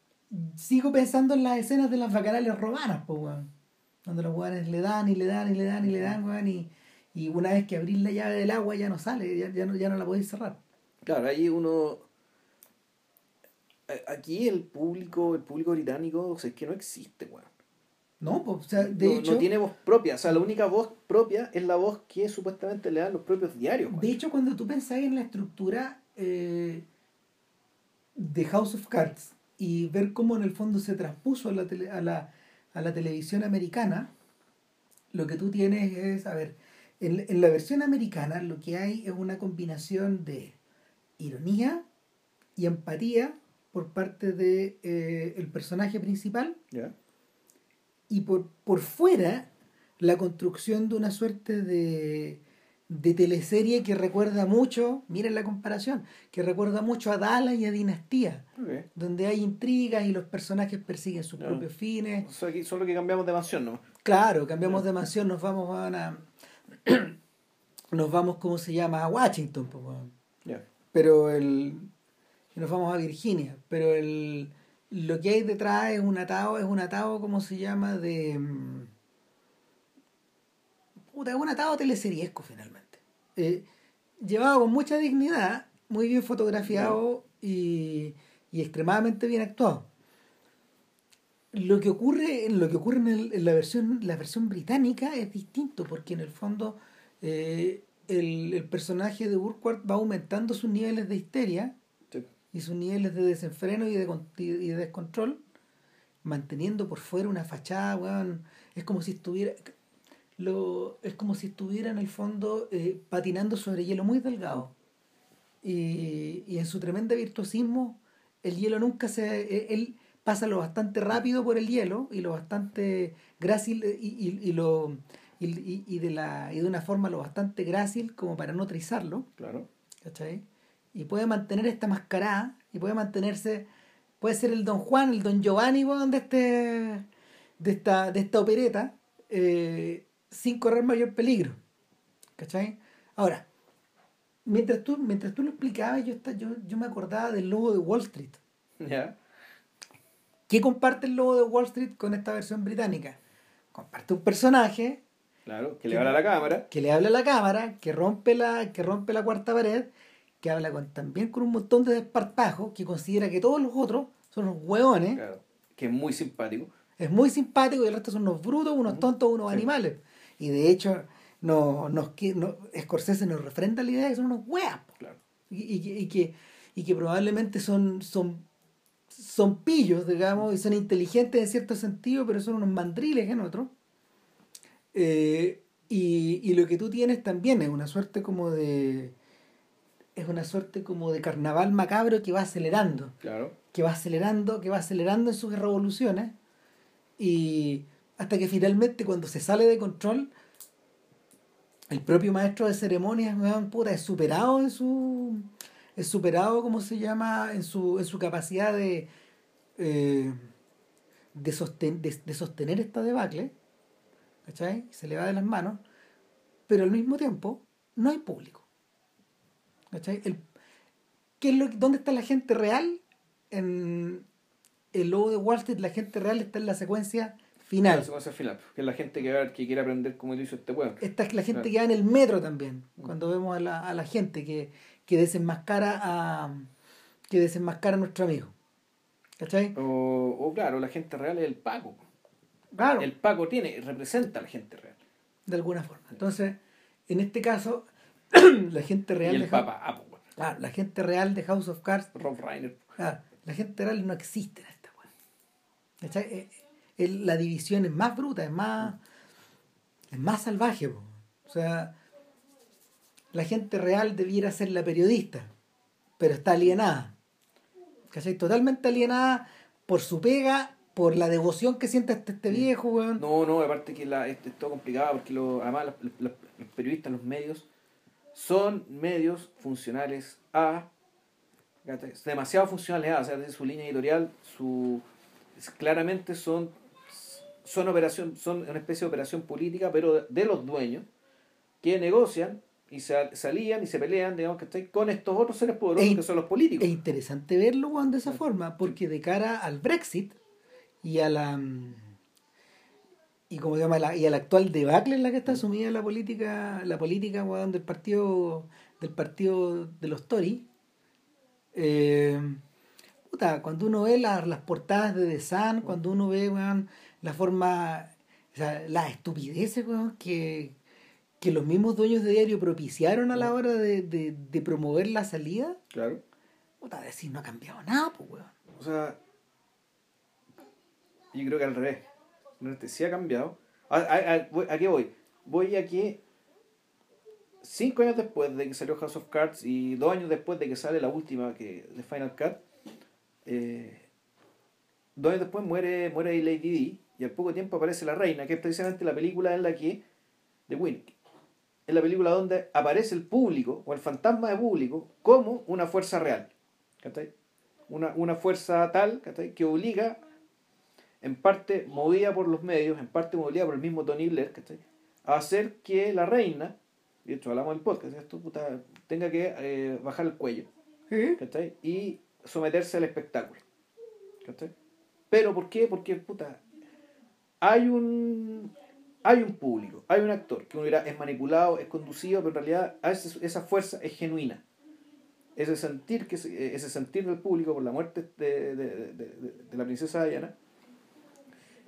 sigo pensando en las escenas de las bacanales romanas, pues, weón. Donde los weones le dan y le dan y le dan y le dan, weón, y, y una vez que abrís la llave del agua ya no sale, ya, ya no, ya no la podéis cerrar. Claro, ahí uno. a- Aquí el público, el público británico, o sea, es que no existe, weón. No, pues, o sea, de no, hecho, no tiene voz propia. O sea, la única voz propia es la voz que supuestamente le dan los propios diarios, de hecho, cuando tú pensás en la estructura eh, de House of Cards y ver cómo en el fondo se transpuso a la, tele- a la, a la televisión americana, lo que tú tienes es, a ver, en, en la versión americana lo que hay es una combinación de ironía y empatía por parte de eh, el personaje principal. Y por, por fuera la construcción de una suerte de, de teleserie que recuerda mucho, miren la comparación, que recuerda mucho a Dallas y a Dinastía, donde hay intrigas y los personajes persiguen sus propios fines. O sea, solo que cambiamos de mansión, ¿no? Claro, cambiamos de mansión, nos vamos a una- nos vamos, ¿cómo se llama? A Washington, pues. Ya. pero el nos vamos a Virginia pero el lo que hay detrás es un atado es un atado cómo se llama de mm, puta es un atado teleseriesco finalmente Eh, llevado con mucha dignidad muy bien fotografiado y, y extremadamente bien actuado lo que ocurre lo que ocurre en, la versión la versión británica es distinto porque en el fondo eh, el, el personaje de Burkhardt va aumentando sus niveles de histeria. Y sus niveles de desenfreno y de, y de descontrol, manteniendo por fuera una fachada, weón. Es como si estuviera. Lo, es como si estuviera en el fondo eh, patinando sobre hielo muy delgado. Y, y en su tremenda virtuosismo, el hielo nunca se. eh, Él pasa lo bastante rápido por el hielo y lo bastante grácil eh, y, y, y lo. Y, y- y de la, y de una forma lo bastante grácil como para no trizarlo. Claro. ¿cachai? Y puede mantener esta mascarada y puede mantenerse, puede ser el Don Juan, el Don Giovanni, de este, de esta, de esta opereta, eh, sin correr mayor peligro, ¿cachai? Ahora, mientras tú, mientras tú lo explicabas, yo, esta- yo, yo me acordaba del logo de Wall Street. Ya. ¿Qué comparte el logo de Wall Street con esta versión británica? Comparte un personaje Claro, que le habla a la cámara. que le habla a la cámara, que rompe la, que rompe la cuarta pared, que habla con, también con un montón de desparpajos, que considera que todos los otros son unos hueones, Claro. Que es muy simpático. es muy simpático y el resto son unos brutos, unos tontos, unos Sí. animales. Y de hecho, no, nos, no, Scorsese nos refrenda la idea de que son unos hueas. Claro. Y, y que, y que probablemente son, son, son pillos, digamos, y son inteligentes en cierto sentido, pero son unos mandriles en otro. Eh, Y, y lo que tú tienes también es una suerte como de. Es una suerte como de carnaval macabro que va acelerando. Claro. Que va acelerando, que va acelerando en sus revoluciones. Y hasta que finalmente cuando se sale de control, el propio maestro de ceremonias, puta, es superado en su. Es superado, ¿cómo se llama? En su, en su capacidad de. eh, de, sosten- de, de sostener esta debacle. ¿Cachai? Se le va de las manos. Pero al mismo tiempo, no hay público. ¿Cachai? El, ¿qué es lo, ¿Dónde está la gente real? En el logo de Wall Street, la gente real está en la secuencia final. La secuencia final, que es la gente que, va- que quiere aprender cómo lo hizo este weón. Esta es la gente Claro. que va en el metro también, cuando vemos a la, a la gente que, que desenmascara a que desenmascara a nuestro amigo. ¿Cachai? O, o claro, la gente real es el Paco. Claro, El Paco tiene, representa a la gente real. de alguna forma. Entonces, en este caso, la gente real y el de Apo, weón. claro, la gente real de House of Cards, Rob Reiner. claro, la gente real no existe en esta. ¿Cachai? Eh, el- la división es más bruta, es más es más salvaje, po. o sea, la gente real debiera ser la periodista, pero está alienada. ¿Cachai? Totalmente alienada por su pega, por la devoción que siente este, este viejo, weón. No, no, aparte que la, es, es todo complicado porque lo, además los, los- los periodistas, los medios, son medios funcionales a. ¿cachai? demasiado funcionales a, o sea, desde su línea editorial, su claramente son son operación son una especie de operación política, pero de, los dueños que negocian y se, se alían y se pelean, digamos que con estos otros seres poderosos que son los políticos. Es interesante verlo, weón, de esa forma, porque de cara al Brexit y a la mm, y como se llama la, y a la actual debacle en la que está sumida la política, la política weón, del partido del partido de los Tories, eh, puta, cuando uno ve la- las portadas de The Sun, cuando uno ve weón, la forma, o sea, las estupideces weón, que, que los mismos dueños de diario propiciaron a la hora de, de, de promover la salida, Claro. Puta, decir, no ha cambiado nada, pues, weón. O sea, yo creo que al revés. Sí ha cambiado. ¿A, a, a- voy- ¿a qué voy? Voy a que cinco años después de que salió House of Cards y dos años después de que sale la última que de Final Cut, eh, dos años después muere, muere Lady Di y al poco tiempo aparece La Reina, que es precisamente la película en la que, de Winnick, es la película donde aparece el público o el fantasma de público como una fuerza real. Una, una fuerza tal que obliga, en parte movida por los medios, en parte movida por el mismo Tony Blair, ¿cachai? a hacer que la reina, y de hecho hablamos del podcast, esto, puta, tenga que eh, bajar el cuello ¿cachai? y someterse al espectáculo. ¿cachai? Pero ¿por qué? Porque puta, hay un hay un público, hay un actor que uno dirá es manipulado, es conducido, pero en realidad esa fuerza es genuina. Ese sentir, que se- ese sentir del público por la muerte de, de- de- de- de la princesa Diana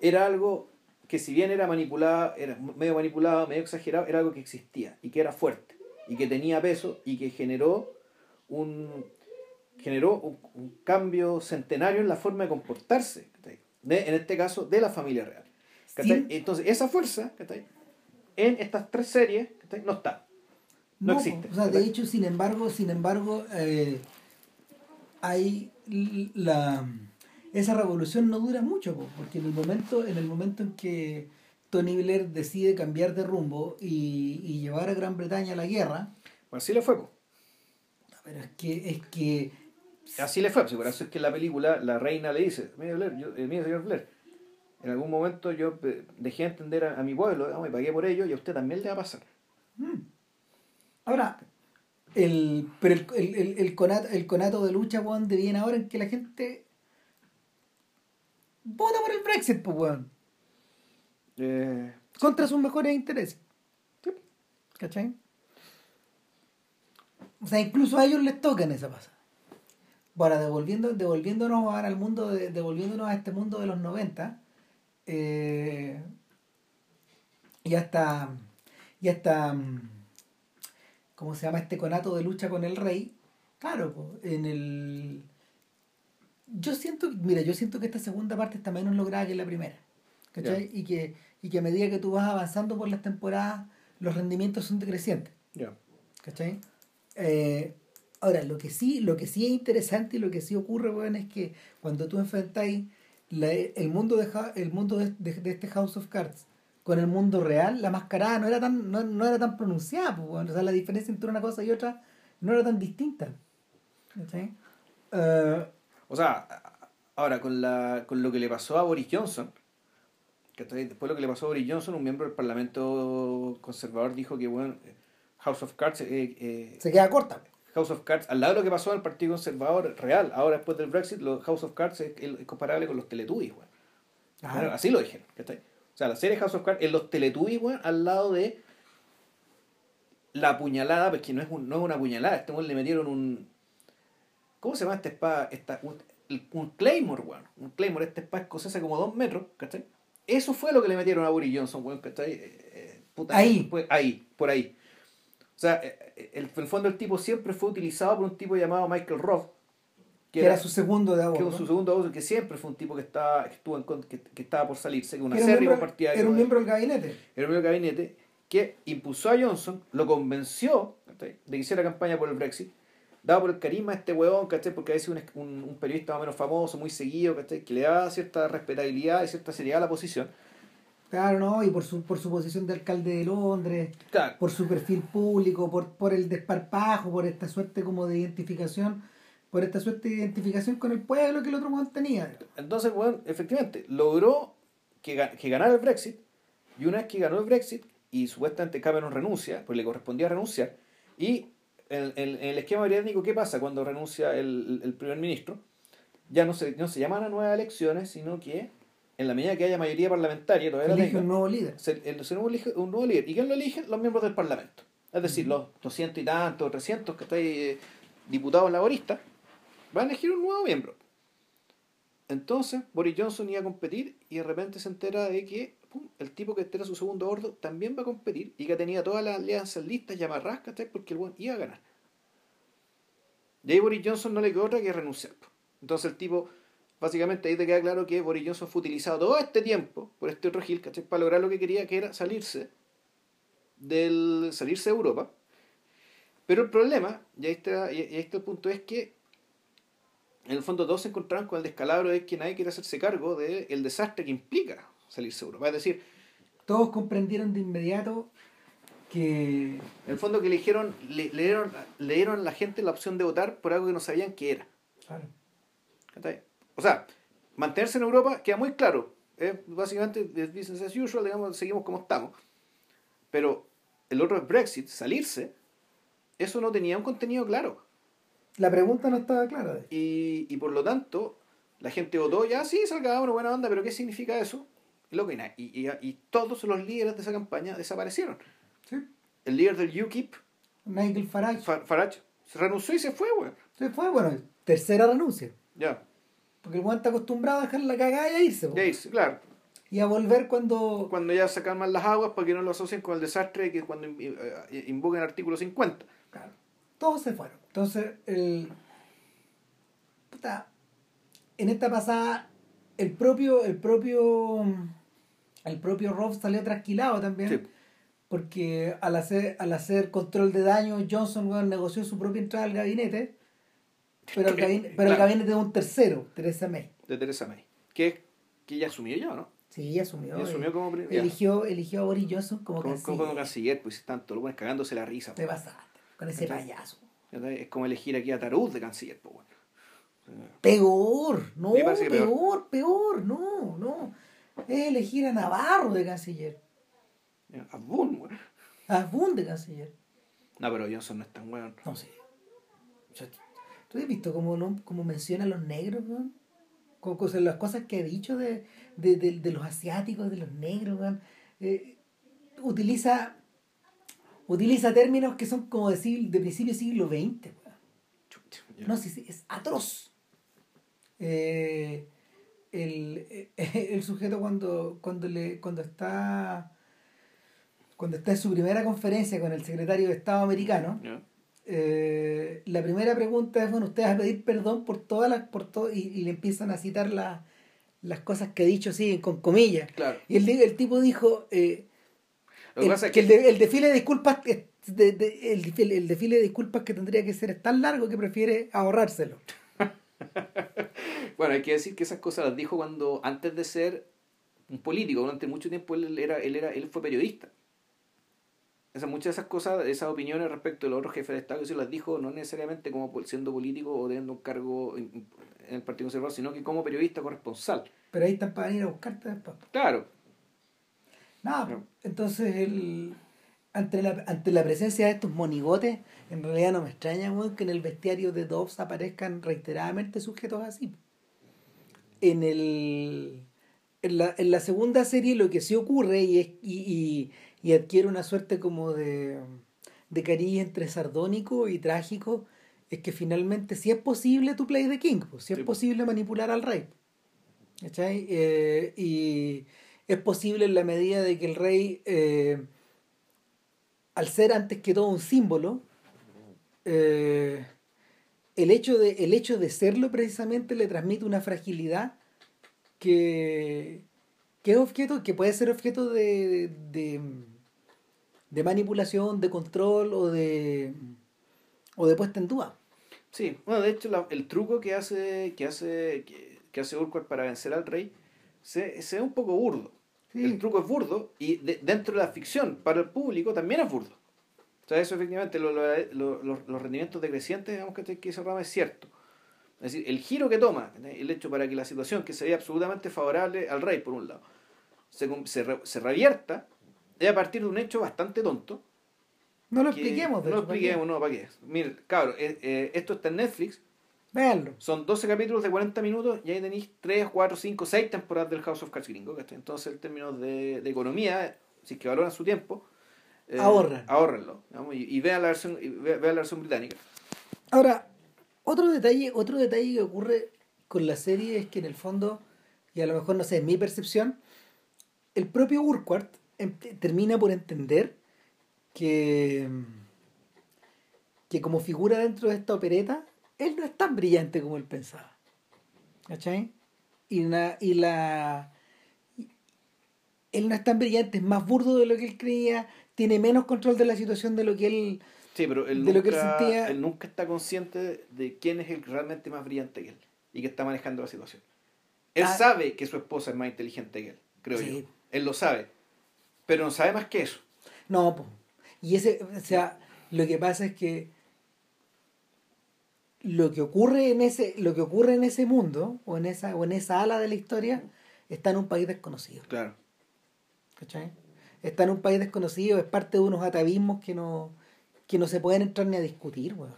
era algo que si bien era manipulado, era medio manipulado, medio exagerado, era algo que existía y que era fuerte y que tenía peso y que generó un generó un, un cambio centenario en la forma de comportarse. De- en este caso de la familia real. Entonces, esa fuerza en estas tres series no está. No existe. O sea, de hecho, sin embargo, sin embargo, eh, hay la esa revolución no dura mucho, po, porque en el momento, en el momento en que Tony Blair decide cambiar de rumbo y, y llevar a Gran Bretaña a la guerra, Bueno, así le fue. po. pero es que, es que Así le fue. Por eso es que en la película la reina le dice, mire, Blair, yo- eh, mire señor Blair, en algún momento yo eh, dejé de entender a, a mi pueblo, y pagué por ello, y a usted también le va a pasar. Mm. Ahora, el, pero el, el, el, el conato, el conato de lucha, weón, deviene ahora en que la gente vota por el Brexit, pues, weón, Eh, contra sus mejores intereses. ¿Cachai? O sea, incluso a ellos les toca en esa pasada. Ahora, devolviendo, devolviéndonos ahora al mundo, de- devolviéndonos a este mundo de los 90, eh, y hasta, y hasta, mm, ¿cómo se llama? Este conato de lucha con el rey, claro, po, en el... Yo siento, mira, yo siento que esta segunda parte está menos lograda que la primera, ¿cachai? Y, que, y que a medida que tú vas avanzando por las temporadas, los rendimientos son decrecientes. Ya. ¿Cachai? Eh, ahora, lo que sí, lo que sí es interesante y lo que sí ocurre, weón, es que cuando tú enfrentáis la- el mundo, de, el mundo de, de- de este House of Cards con el mundo real, la mascarada no era tan, no, no era tan pronunciada, pues, weón. o sea, la diferencia entre una cosa y otra no era tan distinta. ¿Cachai? Eh, O sea, ahora con, la, con lo que le pasó a Boris Johnson, que después lo que le pasó a Boris Johnson, un miembro del Parlamento conservador dijo que, bueno, House of Cards, eh, eh, se queda corta. House of Cards, al lado de lo que pasó al Partido Conservador real, ahora después del Brexit, los House of Cards es, es comparable con los Teletubbies, weón. Bueno, así lo dijeron. ¿cachai? O sea, la serie House of Cards es los Teletubbies, weón, al lado de la puñalada, pues que no es, un, no es una puñalada, este weón le metieron un. ¿Cómo se llama esta espada? Esta, un, un Claymore, weón. Un Claymore, esta espada escocesa como dos metros, ¿cachai? Eso fue lo que le metieron a Boris Johnson, weón, ¿cachai? Eh, eh, puta, Ahí. pues, ahí, por ahí. O sea, eh, el, en el fondo el tipo siempre fue utilizado por un tipo llamado Michael Roth, Que era su segundo de que abogado. era su segundo voz, que siempre fue un tipo que estaba, que estuvo en que, que estaba por salirse, que una Era un miembro- partidario era un miembro del gabinete. era un miembro del gabinete que impulsó a Johnson, lo convenció de que hiciera campaña por el Brexit, dado por el carisma de este huevón, ¿cachai? porque a veces un, un, un periodista más o menos famoso, muy seguido, ¿cachai? que le daba cierta respetabilidad y cierta seriedad a la posición. Claro, ¿no? Y por su, por su posición de alcalde de Londres, Claro, por su perfil público, por, por el desparpajo, por esta suerte como de identificación, por esta suerte de identificación con el pueblo que el otro weón tenía. Entonces, bueno, efectivamente, logró que, que ganara el Brexit, y una vez que ganó el Brexit, y supuestamente Cameron renuncia, pues le correspondía renunciar, y en, en- en el esquema británico, ¿qué pasa cuando renuncia el, el primer ministro? Ya no se, no se llaman a nuevas elecciones, sino que en la medida que haya mayoría parlamentaria, todavía Elige tenga, un nuevo líder. se, el- se elige un nuevo líder. ¿Y quién lo eligen? Los miembros del Parlamento. Es decir, los 200 y tantos, 300 que estáis eh, diputados laboristas, van a elegir un nuevo miembro. Entonces, Boris Johnson iba a competir y de repente se entera de que pum, el tipo que era su segundo gordo también va a competir y que tenía todas las alianzas listas y ¿cachai? Porque el buen iba a ganar. Y ahí Boris Johnson no le quedó otra que renunciar. Entonces el tipo, básicamente ahí te queda claro que Boris Johnson fue utilizado todo este tiempo por este otro Gil, ¿cachai? Para lograr lo que quería, que era salirse del salirse de Europa. Pero el problema, y ahí está, y ahí está el punto, es que en el fondo todos se encontraron con el descalabro de que nadie quiere hacerse cargo del desastre que implica salirse de Europa. Es decir, Todos comprendieron de inmediato que en el fondo que le dijeron, le, le dieron, le dieron a la gente la opción de votar por algo que no sabían qué era. claro. O sea, mantenerse en Europa queda muy claro. Es básicamente es business as usual, digamos, seguimos como estamos. Pero el otro es Brexit, salirse, eso no tenía un contenido claro. la pregunta no estaba clara. Y, y por lo tanto, la gente votó, ya sí, salga una buena onda, pero ¿qué significa eso? Y, lo que na- y, y, y todos los líderes de esa campaña desaparecieron. Sí. El líder del UKIP, Nigel Farage Fa- Farage, se renunció y se fue, güey. se fue, bueno, tercera renuncia. Ya, Porque el weón está acostumbrado a dejar la cagada y a irse. ya irse, claro. Y a volver cuando. Cuando ya sacan más las aguas para que no lo asocien con el desastre que cuando in- eh, invoquen el artículo 50. Claro. Todos se fueron. Entonces, el. Puta. En esta pasada, el propio. El propio. El propio Rob salió trasquilado también. Sí. Porque al hacer, al hacer control de daño, Johnson negoció su propia entrada al gabinete. Pero el gabinete, pero el Claro. gabinete de un tercero, Teresa May. De Teresa May. Que, que ya asumió ya, ¿no? Sí, asumió. Ya asumió como eligió, eligió a Boris Johnson como, Como, como, como canciller. canciller, pues tanto, lo pones cagándose la risa. Te pasaste con ese payaso. Es como elegir aquí a Tarut de canciller, pues bueno. Peor, no, peor, peor, no, no. Es elegir a Navarro de canciller, A Boone, güey. a Boone de canciller. No, pero Johnson no es tan weón. No sea, ¿Tú has visto cómo, no, cómo menciona a los negros, weón? Las cosas que ha dicho de, de, de- de los asiáticos, de los negros, weón. Eh, utiliza, utiliza términos que son como de, siglo- de principio del siglo XX, weón. No, sí, sí, es atroz. Eh, el, eh, el sujeto cuando, cuando, le, cuando está cuando está en su primera conferencia con el secretario de Estado americano, eh, la primera pregunta es, bueno, ustedes a pedir perdón por todas las, por todo, y, y le empiezan a citar la- las cosas que ha dicho, sí, con comillas. Claro. Y el, el tipo dijo, eh, que el, pasa es que que- el, de- el desfile de disculpas de- de- el, el desfile de disculpas que tendría que ser es tan largo que prefiere ahorrárselo. Bueno, hay que decir que esas cosas las dijo cuando, antes de ser un político, durante mucho tiempo él era, él era, él fue periodista. Esas, muchas de esas cosas, esas opiniones respecto de los otros jefes de Estado, eso las dijo no necesariamente como siendo político o teniendo un cargo en, el Partido Conservador, sino que como periodista corresponsal. Pero ahí están para venir a buscarte después. Claro, Nada, Claro. entonces el, ante, la, ante la presencia de estos monigotes, en realidad no me extraña que en el bestiario de Dobbs aparezcan reiteradamente sujetos así. En, el, en, la, en la segunda serie lo que sí ocurre y, es, y, y, y adquiere una suerte como de, de cariz entre sardónico y trágico es que finalmente si es posible tu play de King, pues, si es Sí, pues. posible manipular al rey. ¿Cachai? Eh, y es posible en la medida de que el rey, eh, al ser antes que todo un símbolo, eh, el, hecho de, el hecho de serlo precisamente le transmite una fragilidad que, que es objeto, que puede ser objeto de, de, manipulación, de control o de, o de puesta en duda. Sí, bueno, de hecho el truco que hace que hace que hace Urquhart para vencer al rey se, se ve un poco burdo. Sí. El truco es burdo y de- dentro de la ficción para el público también es burdo. O sea, eso efectivamente lo- lo- lo- los- los rendimientos decrecientes, digamos que, que ese programa es cierto. Es decir, el giro que toma, el hecho para que la situación que sería absolutamente favorable al rey, por un lado, se, se, re- se revierta, es a partir de un hecho bastante tonto, No lo que- expliquemos, de No lo expliquemos, no, ¿para qué? Mire, cabrón, eh, eh, esto está en Netflix, Véanlo. son 12 capítulos de 40 minutos y ahí tenéis 3, 4, 5, 6 temporadas del House of Cards gringo. ¿cachai? Entonces, en términos de, de economía, si es que valoran su tiempo, eh, Ahorran. ahórrenlo, digamos, y, y vean la versión, y ve- vean la versión británica. Ahora, otro detalle, otro detalle que ocurre con la serie es que en el fondo, y a lo mejor no sé, en mi percepción, el propio Urquhart em- termina por entender que, que como figura dentro de esta opereta, él no es tan brillante como él pensaba. ¿Cachai? Y, la- y la. Él no es tan brillante, es más burdo de lo que él creía, tiene menos control de la situación de lo que él. Sí, pero él, De lo que él nunca, sentía- él nunca está consciente de quién es el realmente más brillante que él y que está manejando la situación. Él Ah. sabe que su esposa es más inteligente que él, creo Sí. yo. Él lo sabe, pero no sabe más que eso. No, po. y ese, o sea, lo que pasa es que lo que ocurre en ese, lo que ocurre en ese mundo, o en esa, o en esa ala de la historia, está en un país desconocido. Claro. ¿cachai? Está en un país desconocido, es parte de unos atavismos que no, que no se pueden entrar ni a discutir, weón.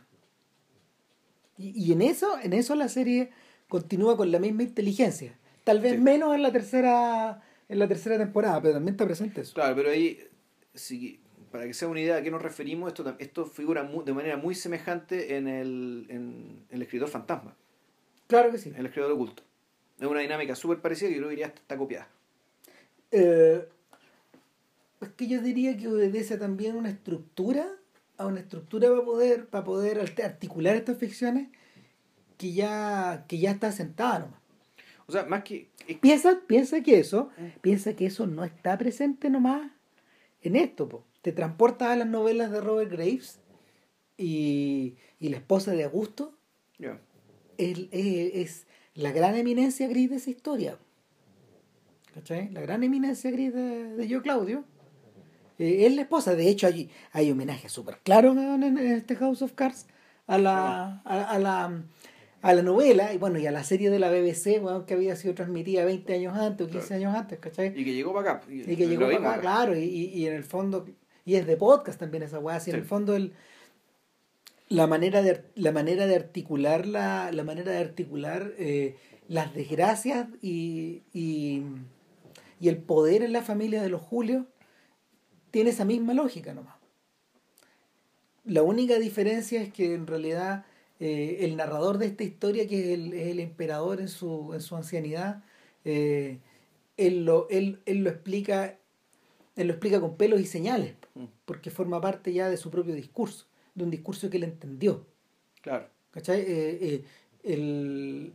Y, y en eso, en eso la serie continúa con la misma inteligencia. Tal vez Sí. menos en la tercera, en la tercera temporada, pero también está presente eso. Claro, pero ahí, si, para que sea una idea a qué nos referimos, esto, esto figura de manera muy semejante en el, en el escritor fantasma, Claro que sí. en el escritor oculto. Es una dinámica súper parecida que yo ya está, está copiada. Eh, es que yo diría que obedece también una estructura, a una estructura para poder, para poder art- articular estas ficciones que ya, que ya está asentada nomás. O sea, más que... Piensa, piensa que eso, piensa que eso no está presente nomás en esto, po. Te transportas a las novelas de Robert Graves y, y la esposa de Augusto es, es- es la gran eminencia gris de esa historia. ¿Cachai? La gran eminencia gris de, de Yo Claudio. Eh, es la esposa. De hecho, hay, hay homenaje súper claro en, en este House of Cards a la, a, a la, a la novela y bueno, y a la serie de la BBC, weón, que había sido transmitida 20 años antes o 15 años antes, ¿cachai? Y que llegó para acá. Y que llegó para vimos acá, claro, y, y en el fondo, y es de podcast también esa weá, así en el fondo el, la manera de la manera de articular la, la manera de articular eh, las desgracias y, y, y el poder en la familia de los Julios tiene esa misma lógica nomás. La única diferencia es que en realidad eh, el narrador de esta historia, que es el, es el emperador en su, en su ancianidad, eh, él, lo, él, él lo explica él lo explica con pelos y señales. Porque forma parte ya de su propio discurso, de un discurso que él entendió. Claro. ¿Cachai? Eh, eh, el-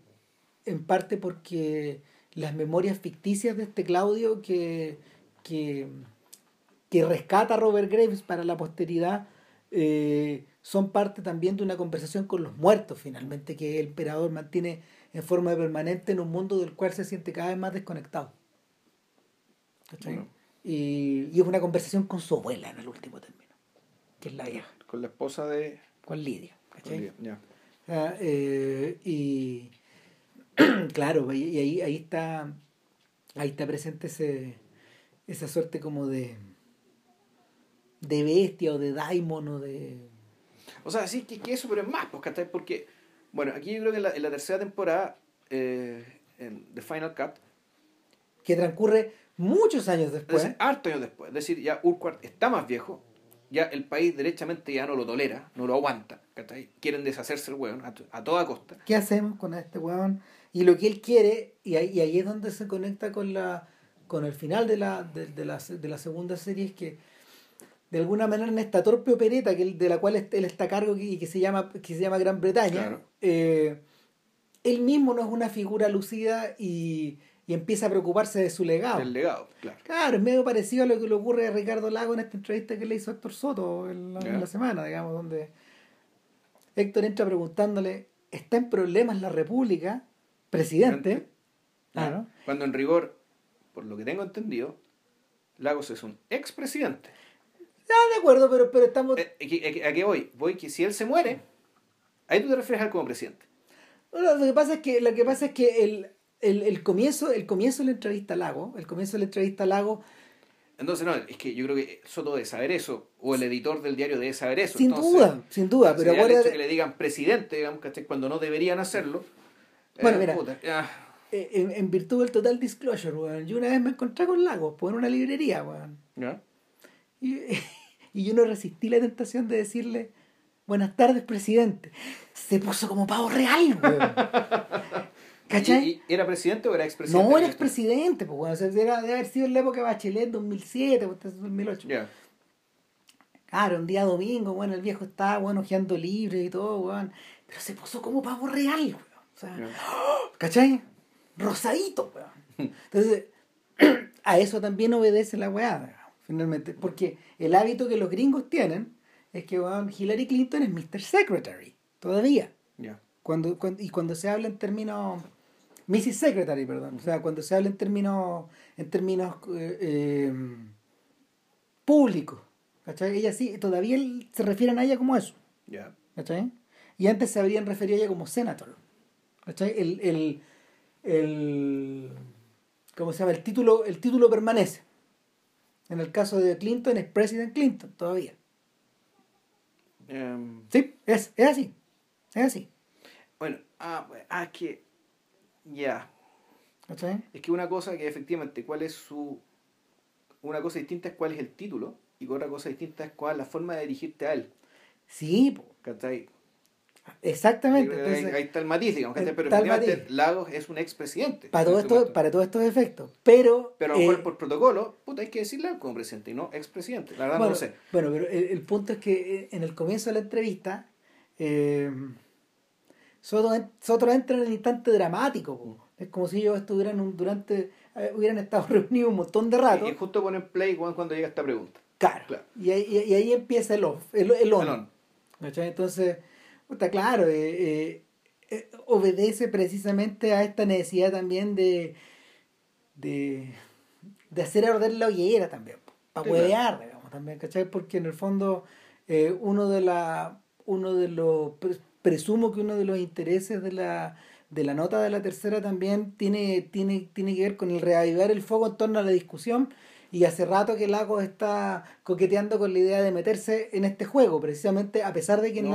en parte porque las memorias ficticias de este Claudio que, que, que rescata a Robert Graves para la posteridad eh, son parte también de una conversación con los muertos finalmente que el emperador mantiene en forma permanente en un mundo del cual se siente cada vez más desconectado. Y, y, es una conversación con su abuela en el último término, que es la hija. Con la esposa de... Con Lidia. Eh, y claro, y, ahí, ahí está ahí está presente ese, esa suerte como de de bestia o de daimon o de o sea sí que, que eso pero es más pues, porque bueno aquí yo creo que en la, tercera temporada eh, en The Final Cut que transcurre muchos años después. es hartos años después. Es decir ya Urquhart está más viejo ya el país derechamente ya no lo tolera no lo aguanta quieren deshacerse el hueón a, toda costa. ¿qué hacemos con este hueón? y lo que él quiere y ahí, y ahí es donde se conecta con la con el final de la, de, la, de la segunda serie es que de alguna manera en esta torpe opereta que, de la cual él está a cargo y que se llama, que se llama Gran Bretaña, eh, él mismo no es una figura lucida y, y, empieza a preocuparse de su legado. El legado, claro. Claro, es medio parecido a lo que le ocurre a Ricardo Lago en esta entrevista que le hizo Héctor Soto en la, en la semana, digamos, donde Héctor entra preguntándole, ¿está en problemas la República? Presidente. Claro. Cuando en rigor, por lo que tengo entendido, Lagos es un expresidente. Ah, de acuerdo, pero, pero estamos... Eh, ¿A qué voy? Voy que si él se muere, ahí tú te refieres a él como presidente. lo que pasa es que, lo que, pasa es que el, el, el, comienzo, el comienzo de la entrevista a Lago, el comienzo de la entrevista a Lago... Entonces, no, es que yo creo que Soto debe saber eso, o el editor del diario debe saber eso. Sin duda, sin duda, pero ahora... que le digan presidente, digamos, ¿cachai? Cuando no deberían hacerlo. Bueno, eh, mira, eh, en, en, virtud del total disclosure, weón, yo una vez me encontré con Lago, pues en una librería, weón. ¿Ya? Y, y yo no resistí la tentación de decirle, buenas tardes, presidente. Se puso como pavo real, weón. ¿Cachai? ¿Y, era presidente o era expresidente? No, era expresidente, pues, bueno, o sea, era de haber sido en la época de Bachelet, 2007, pues, 2008. Yeah. Claro, un día domingo, bueno, el viejo estaba, bueno, ojeando libre y todo, weón. Pero se puso como pavo real, weón. O sea, ¿cachai? Rosadito, weón. Entonces, a eso también obedece la weá, finalmente. Porque el hábito que los gringos tienen es que Hillary Clinton es Mr. Secretary, todavía. Cuando, y cuando se habla en términos... Mrs. Secretary, perdón. O sea, cuando se habla en términos, en términos eh, eh, públicos. ¿Cachai? Ella sí, todavía se refieren a ella como eso. ¿Cachai? Y antes se habrían referido a ella como senator. ¿Cachai? El, el, el, ¿cómo se llama? El título, el título permanece. En el caso de Clinton es President Clinton todavía. Em, sí, es, es así. Es así. Bueno, ah, ah que. Ya. Es que una cosa que efectivamente, cuál es su. Una cosa distinta es cuál es el título, y otra cosa distinta es cuál es la forma de dirigirte a él. Sí, ¿cachai? Exactamente. ahí está el matiz, digamos. Pero efectivamente Lagos es un expresidente. Para, todo esto, para todos estos efectos. Pero. Pero a lo mejor eh, por protocolo, puta, hay que decirle como presidente y no expresidente. La verdad bueno, no sé. Bueno, pero el, punto es que eh, en el comienzo de la entrevista, eh, Soto, Soto, entra en el instante dramático. Es como si ellos estuvieran durante. Eh, hubieran estado reunidos un montón de rato. Y, justo ponen play cuando llega esta pregunta. Claro. Y, ahí, y, ahí empieza el off, el, el on. Entonces Está claro, eh, eh, eh, obedece precisamente a esta necesidad también de, de, de hacer arder la hoguera también, para huevear, digamos, también, ¿cachai? Porque en el fondo uno de la uno de los presumo que uno de los intereses de la de la nota de la tercera también tiene, tiene, tiene que ver con el reavivar el fuego en torno a la discusión y hace rato que Lago está coqueteando con la idea de meterse en este juego, precisamente a pesar de que, en,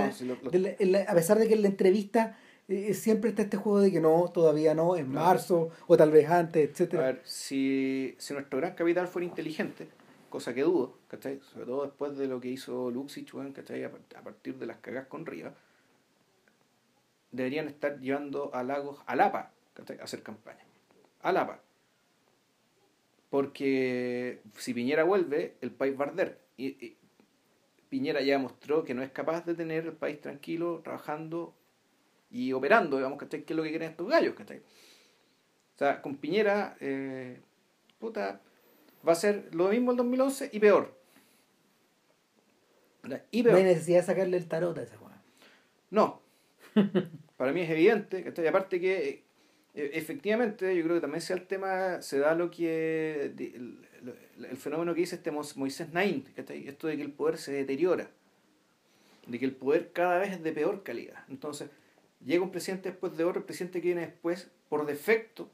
la, a pesar de que en la entrevista eh, siempre está este juego de que no, todavía no, en marzo o tal vez antes, etcétera. A ver, si, si nuestro gran capital fuera inteligente, cosa que dudo, ¿cachai? Sobre todo después de lo que hizo Luxich, ¿cachai? A, partir de las cagas con Riva, deberían estar llevando a Lagos a Lapa. A hacer campaña. A Lapa porque si Piñera vuelve, el país va a arder. Y, Piñera ya mostró que no es capaz de tener el país tranquilo, trabajando y operando, digamos, ¿cachai? ¿Qué es lo que quieren estos gallos, ¿cachai? O sea, con Piñera, eh, puta, va a ser lo mismo el 2011 y peor. Y No hay peor. necesidad de sacarle el tarot a esa weá. No. Para mí es evidente. ¿cachai? Y aparte que eh, efectivamente yo creo que también sea el tema, se da lo que de- el, el- el fenómeno que dice este Mo- Moisés Naim, ¿cachai? esto de que el poder se deteriora, de que el poder cada vez es de peor calidad. Entonces, llega un presidente después de otro, el presidente que viene después, por defecto,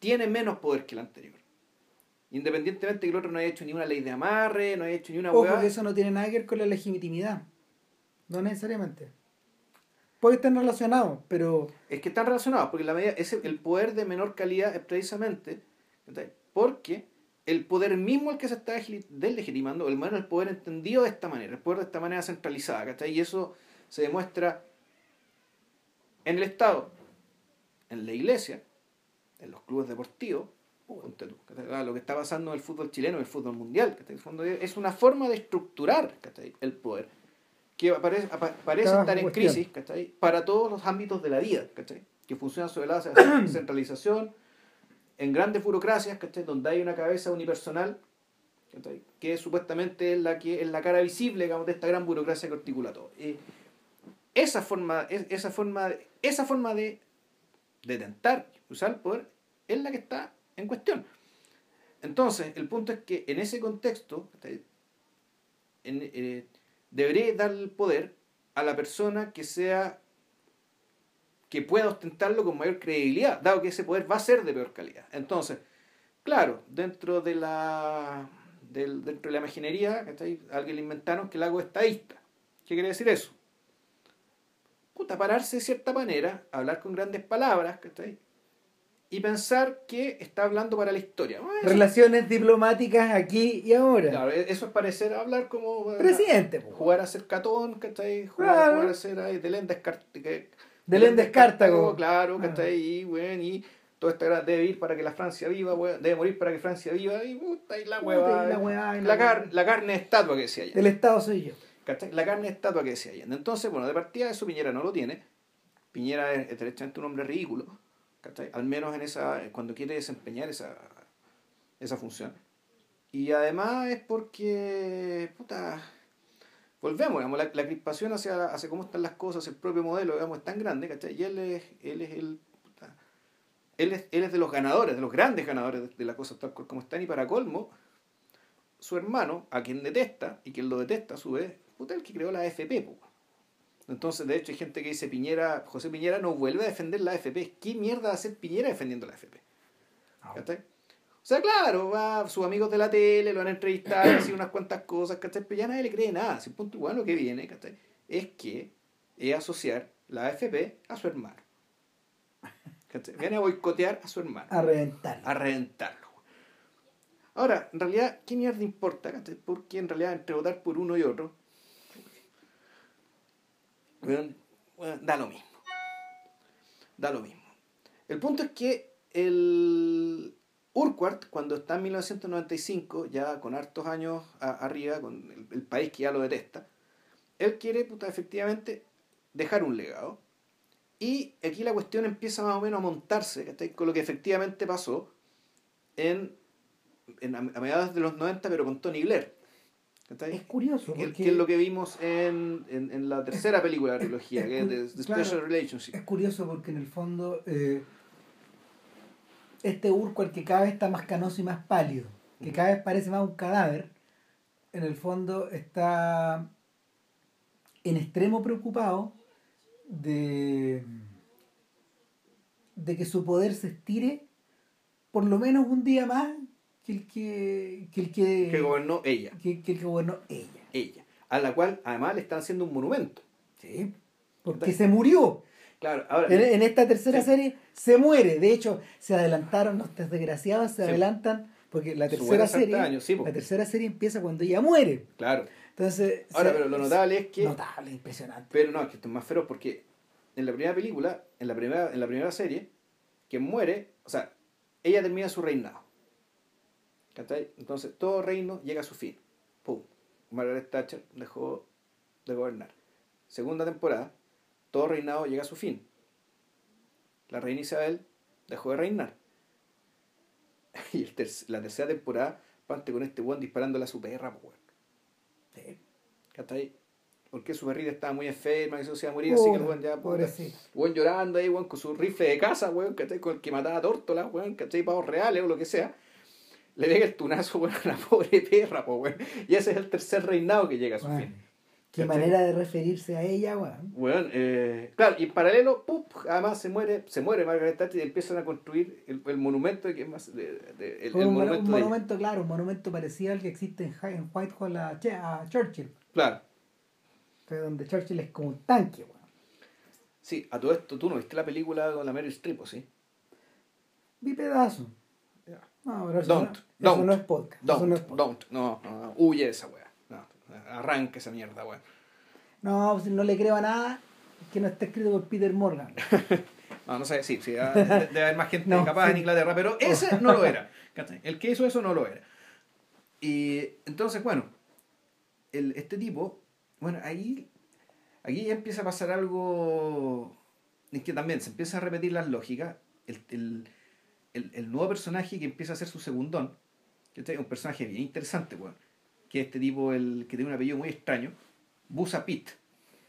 tiene menos poder que el anterior. Independientemente que el otro no haya hecho ni una ley de amarre, no haya hecho ni una Ojo hueá. que eso no tiene nada que ver con la legitimidad. No necesariamente. Puede estar relacionado, pero Es que están relacionados, porque la medida, ese, el poder de menor calidad es precisamente porque el poder mismo el que se está deslegitimando, el, bueno, el poder entendido de esta manera, el de esta manera centralizada, ¿cachai? y eso se demuestra en el Estado, en la iglesia, en los clubes deportivos. Ah, lo que está pasando en el fútbol chileno, en el fútbol mundial, ¿cachai? Es una forma de estructurar el poder que parece Está estar en cuestión. crisis ¿cachai? para todos los ámbitos de la vida, ¿cachai? que funciona sobre la centralización, en grandes burocracias, ¿cachai? donde hay una cabeza unipersonal, ¿cachai? que supuestamente es la que es la cara visible digamos, de esta gran burocracia que articula todo. Y esa forma, es- esa forma, de- esa forma de, de tentar usar el poder es la que está en cuestión. Entonces, el punto es que en ese contexto, eh, debería dar el poder a la persona que sea que pueda ostentarlo con mayor credibilidad, dado que ese poder va a ser de peor calidad. Entonces, claro, dentro de la del- dentro de la imaginería, ¿cachai? alguien le inventaron que el hago estadista. ¿Qué quiere decir eso? Puta, pararse de cierta manera, hablar con grandes palabras, ¿cachai? Y pensar que está hablando para la historia. Bueno, eso- relaciones diplomáticas aquí y ahora. Claro, e-, eso es parecer hablar como... Presidente, po. Jugar a ser catón, ¿cachai? Jugar, Claro. jugar a ser ahí, de Lenda De Lenda Escártago. Claro, Ah. ¿cachai? Y, bueno, y todo esto debe ir para que la Francia viva, debe morir para que Francia viva, y puta, y la hueva. la la, la car- hueá. la carne de estatua que decía El allá. Estado soy yo. ¿cachai? La carne de estatua que decía Allende. Entonces, bueno, de partida eso Piñera no lo tiene. Piñera es, es derechamente un hombre ridículo, Al menos en esa, cuando quiere desempeñar esa, esa función. Y además es porque, puta, volvemos, digamos, la, la crispación hacia, hacia cómo están las cosas, el propio modelo, digamos, es tan grande, ¿cachai? Y él es, él es el, puta, él es, él es de los ganadores, de los grandes ganadores de, de la cosa tal como están, y para colmo, su hermano, a quien detesta, y quien lo detesta a su vez, puta, el que creó la AFP, po. Entonces, de hecho, hay gente que dice Piñera, José Piñera no vuelve a defender la AFP. ¿Qué mierda va a hacer Piñera defendiendo la AFP? ¿Cachai? O sea, claro, va sus amigos de la tele, lo van a entrevistar, así unas cuantas cosas, ¿cachai? Pero ya nadie le cree nada. Si punto igual lo que viene, ¿cachai? Es que es asociar la AFP a su hermano. ¿Cachai? Viene a boicotear a su hermano A reventar. a reventarlo. Ahora, en realidad, ¿qué mierda importa? cachai? Porque en realidad entre votar por uno y otro, da lo mismo. Da lo mismo. El punto es que el Urquhart, cuando está en 1995, ya con hartos años arriba, con el, país que ya lo detesta, él quiere, puta, efectivamente, dejar un legado. Y aquí la cuestión empieza más o menos a montarse. Con lo que efectivamente pasó en, a mediados de los 90, pero con Tony Blair. Es curioso. Que, Porque que es lo que vimos en, en, en la tercera película de la trilogía, es que es The, The claro. Special Relationship. Es curioso porque en el fondo eh, este Urquhart que cada vez está más canoso y más pálido, que cada vez parece más un cadáver, en el fondo está en extremo preocupado de, de que su poder se estire por lo menos un día más que el que, que, el que, Que gobernó ella, que- que el que gobernó ella. ella. A la cual además le están haciendo un monumento. Sí, porque se murió. Claro, ahora. En, en esta tercera Sí. serie se muere. De hecho, se adelantaron, estos desgraciados se Sí. adelantan, porque la tercera serie, años, sí, la tercera serie empieza cuando ella muere. Claro. Entonces, Ahora, se- pero lo notable es que. notable, impresionante. Pero no, es que esto es más feroz porque en la primera película, en la primera, en la primera serie, quien muere, o sea, ella termina su reinado. ¿Cachai? Entonces todo reino llega a su fin. Pum. Margaret Thatcher dejó de gobernar. Segunda temporada, todo reinado llega a su fin. La reina Isabel dejó de reinar. Y el ter- la tercera temporada parte con este buen disparándole a su perra, weón. Sí. ¿cachai? Porque su barriga estaba muy enferma, que eso se iba a morir, así que el weón ya, pobrecito. weón llorando ahí, weón, con su rifle de casa, weón, ¿cachai? Con el que mataba tórtolas, weón, ¿cachai? Pavos reales o lo que sea. Le pega el tunazo, weón, a la pobre perra, po. Y ese es el tercer reinado que llega a su Bueno, fin. qué ¿Cachai? manera de referirse a ella, weón. Weón, eh, claro, y en paralelo, ¡pup! además se muere, se muere Margaret Thatcher y empiezan a construir el, el monumento que es más de, de- el, un, monumento un de monumento, claro, un monumento parecido al que existe en, Hi- en Whitehall a, Churchill. Claro. que donde Churchill es como un tanque, weón. Sí, a todo esto, tú no viste la película con la Meryl Streep, ¿o ¿sí? Vi pedazo. No, pero eso, Don't, no, eso don't, no es podcast. eso Don't, no es podcast. don't, no, no, no, huye de esa weá. No, arranca esa mierda, weón. No, pues, no le creo a nada que no esté escrito por Peter Morgan. No, no sé, sí, sí, ah, de- debe haber más gente capaz sí. en Inglaterra, pero ese no lo era. El que hizo eso no lo era. Y entonces, bueno, el, este tipo, bueno, ahí, aquí ya empieza a pasar algo, es que también se empieza a repetir las lógicas. El, el, el, el nuevo personaje que empieza a ser su segundón, ¿cachai? un personaje bien interesante, weón, que es este tipo, el que tiene un apellido muy extraño, Busa Pitt.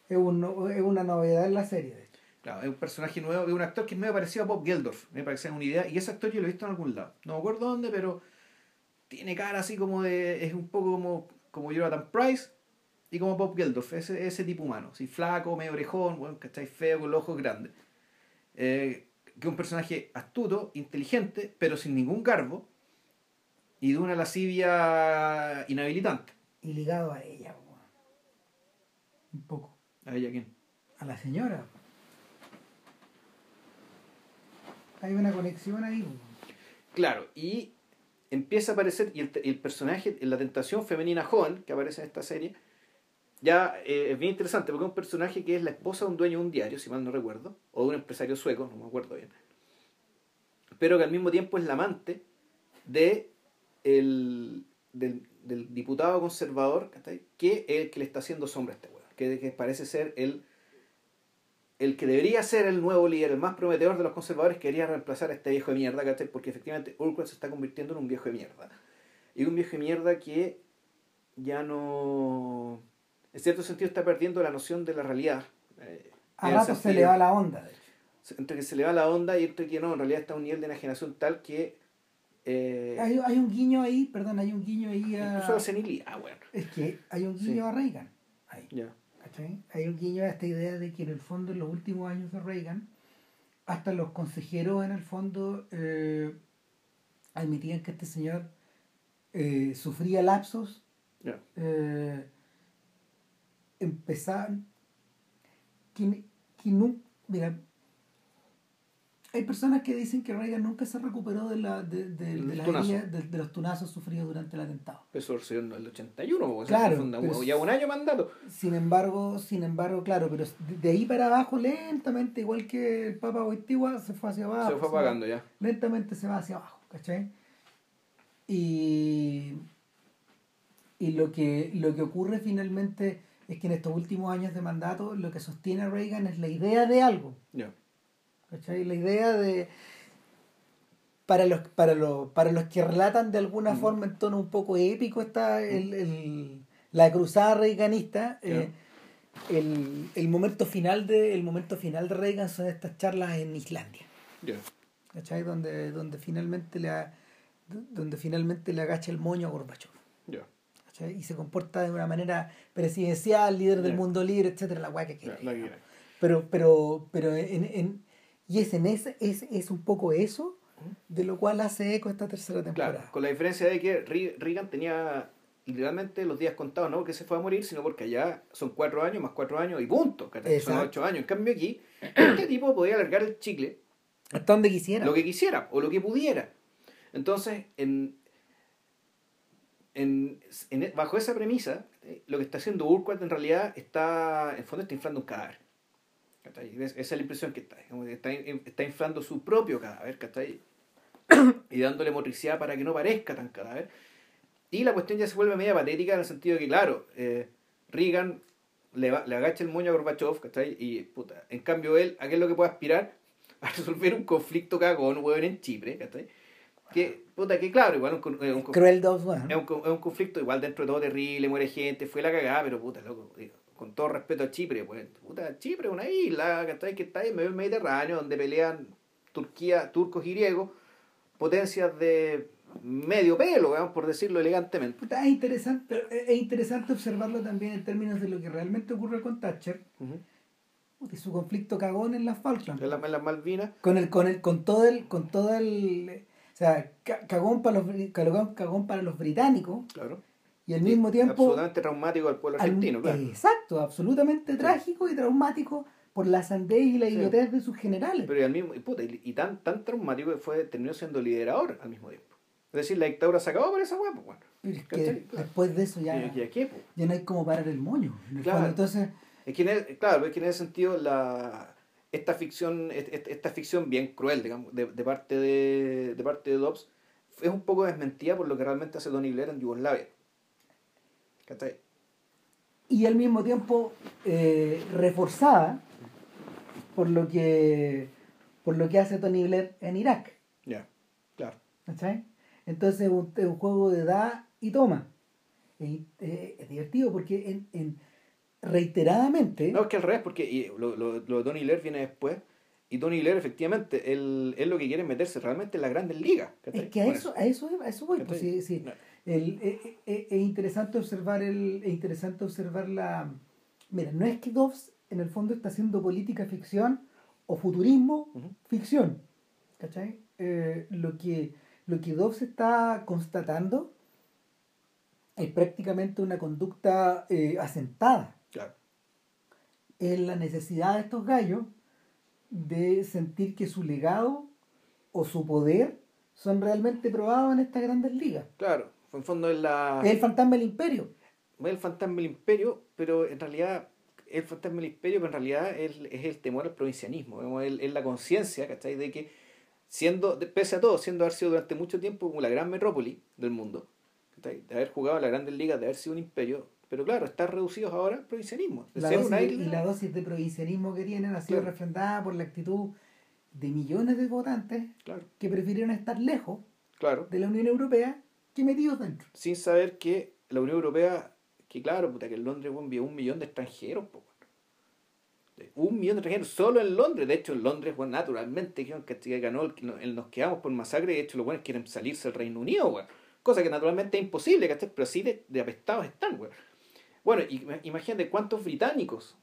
Es, un es una novedad en la serie, de hecho. Claro, es un personaje nuevo, es un actor que es medio parecido a Bob Geldorf, me parece una idea, y ese actor yo lo he visto en algún lado. No me acuerdo dónde, pero tiene cara así como de. es un poco como, como Jonathan Price y como Bob Geldorf, ese, ese tipo humano, así flaco, medio orejón, bueno, ¿cachai? Feo, con los ojos grandes. Eh, que es un personaje astuto, inteligente, pero sin ningún garbo, y de una lascivia inhabilitante. Y ligado a ella. Un poco. ¿A ella quién? A la señora. Hay una conexión ahí. Claro, y empieza a aparecer, y el, el personaje, la tentación femenina joven que aparece en esta serie, ya eh, es bien interesante, porque es un personaje que es la esposa de un dueño de un diario, si mal no recuerdo, o de un empresario sueco, no me acuerdo bien, pero que al mismo tiempo es la amante de el, del, del diputado conservador, que es el que le está haciendo sombra a este weón, que, que parece ser el el que debería ser el nuevo líder, el más prometedor de los conservadores, quería reemplazar a este viejo de mierda, ¿cachai? Porque efectivamente Urquhart se está convirtiendo en un viejo de mierda. Y un viejo de mierda que ya no. En cierto sentido está perdiendo la noción de la realidad. eh, A rato se le va la onda, de hecho. Entre que se le va la onda y entre que no, en realidad está a un nivel de enajenación tal que. Eh, Hay, hay un guiño ahí, perdón, hay un guiño ahí a... incluso la senilidad, bueno. Es que hay un guiño Sí. a Reagan. Ahí. Hay un guiño a esta idea de que en el fondo en los últimos años de Reagan, hasta los consejeros en el fondo eh, admitían que este señor eh, sufría lapsos, Ya. Empezaban, que, que nun- mira, hay personas que dicen que Reagan nunca se recuperó de, la, de, de- de Los la tunazos. herida- de- de los tunazos sufridos durante el atentado. Eso sucedió en el 81, pues, Claro, fue una- pero- ya un año mandando. Sin embargo, sin embargo, claro, pero de, ahí para abajo, lentamente, igual que el Papa Wojtyła, se fue hacia abajo. Se fue apagando ya. Lentamente se va hacia abajo, ¿cachai? Y, y lo, que, lo que ocurre finalmente es que en estos últimos años de mandato, lo que sostiene a Reagan es la idea de algo, Ya. ¿cachai? La idea de... Para los, para, los, para los que relatan de alguna forma en tono un poco épico está el, el- la cruzada reaganista, eh, el, el momento final de el momento final de Reagan son estas charlas en Islandia Ya. ¿cachai? donde donde finalmente le donde finalmente le agacha el moño a Gorbachev Y se comporta de una manera presidencial líder del Ya. mundo libre etcétera la weá que quiera guía. pero pero pero en, en- y es en ese es, es un poco eso de lo cual hace eco esta tercera temporada Claro, con la diferencia de que Re- Reagan tenía literalmente los días contados, no porque se fue a morir, sino porque allá son cuatro años más cuatro años y punto, ¿cachai? son ocho años. En cambio aquí, este tipo podía alargar el chicle hasta donde quisiera lo que quisiera o lo que pudiera. Entonces, en, en, en- bajo esa premisa, eh, lo que está haciendo Urquhart en realidad está, en fondo está inflando un cadáver. Esa es la impresión que está. Está, está inflando su propio cadáver, y dándole motricidad para que no parezca tan cadáver. Y la cuestión ya se vuelve media patética en el sentido de que, claro, eh, Reagan le, va- le agacha el moño a Gorbachev, ¿cachai? Y, puta, en cambio él, ¿a qué es lo que puede aspirar? A resolver un conflicto cagón, hueón, en Chipre, ¿cachai? Que, puta, que claro, igual un, un, un Cruel Dobbs, weón. es un, es un conflicto igual dentro de todo terrible, muere gente, fue la cagada, pero puta, loco, digo, con todo respeto a Chipre, pues, puta, Chipre es una isla, ¿cachai? Que está ahí en medio del Mediterráneo, donde pelean Turquía, turcos y griegos, potencias de medio pelo, weón, por decirlo elegantemente. Puta, es interesante, pero es interesante observarlo también en términos de lo que realmente ocurre con Thatcher y su conflicto cagón en las Falklands. En, la- en las Malvinas, Con el, con el, con todo el, con todo el, sea, ca- cagón para los, cagón, cagón para los británicos claro. y al mismo tiempo, Absolutamente traumático al pueblo al- argentino, claro. exacto, absolutamente trágico y traumático por la sandez y la Sí. idiotez de sus generales. Pero y al mismo, y, puta, y, y tan, tan traumático que fue, terminó siendo liderador al mismo tiempo. Es decir, la dictadura se acabó por esa weá, pues bueno. Pero es que después de eso ya, ¿Y, y a qué, pues? ya no hay como parar el moño. en el Claro. Entonces, Es que en el- claro, es que en ese sentido la esta ficción, est- est- esta ficción bien cruel, digamos, de, de parte de, de parte de Dobbs, es un poco desmentida por lo que realmente hace Tony Blair en Yugoslavia. ¿Cachai? y al mismo tiempo eh, reforzada por lo que por lo que hace Tony Blair en Irak. Ya, claro. ¿cachai? Entonces es un, es un juego de da y toma. Y, eh, es divertido porque en, en- reiteradamente No, es que al revés, porque y lo, lo, lo de Tony Blair viene después, y Tony Blair efectivamente, él, él lo que quiere es meterse realmente en las grandes ligas. es que a eso, a eso, a eso voy. pues, sí, sí. No. El- eh, eh, eh, es interesante observar el es interesante observar la mira no es que Dobbs en el fondo está haciendo política ficción o futurismo ficción ¿cachai? Eh, lo que lo que Dobbs está constatando es prácticamente una conducta eh, asentada. Es la necesidad de estos gallos de sentir que su legado o su poder son realmente probados en estas grandes ligas Claro, en fondo es la... es el fantasma del imperio es el fantasma del imperio, pero en realidad el fantasma del imperio, pero en realidad es, es el temor al provincianismo, es, es la conciencia, ¿cachai? De que siendo, pese a todo, siendo haber sido durante mucho tiempo como la gran metrópoli del mundo, ¿cachai? de haber jugado en las grandes ligas, de haber sido un imperio, pero claro, está reducidos ahora al provincianismo. La dosis una de- isla, y la dosis de provincianismo que tienen ha sido Claro. refrendada por la actitud de millones de votantes claro, que prefirieron estar lejos claro, de la Unión Europea que metidos dentro. sin saber que la Unión Europea, que claro, puta, que en Londres envió un millón de extranjeros, po, bueno. un millón de extranjeros solo en Londres, de hecho en Londres, bueno, naturalmente, que ganó, el, el- nos quedamos por masacre, de hecho los buenos quieren salirse del Reino Unido, bueno. cosa que naturalmente es imposible, ¿cachai? pero así de, de apestados están, bueno. Bueno, y, imagínate cuántos británicos,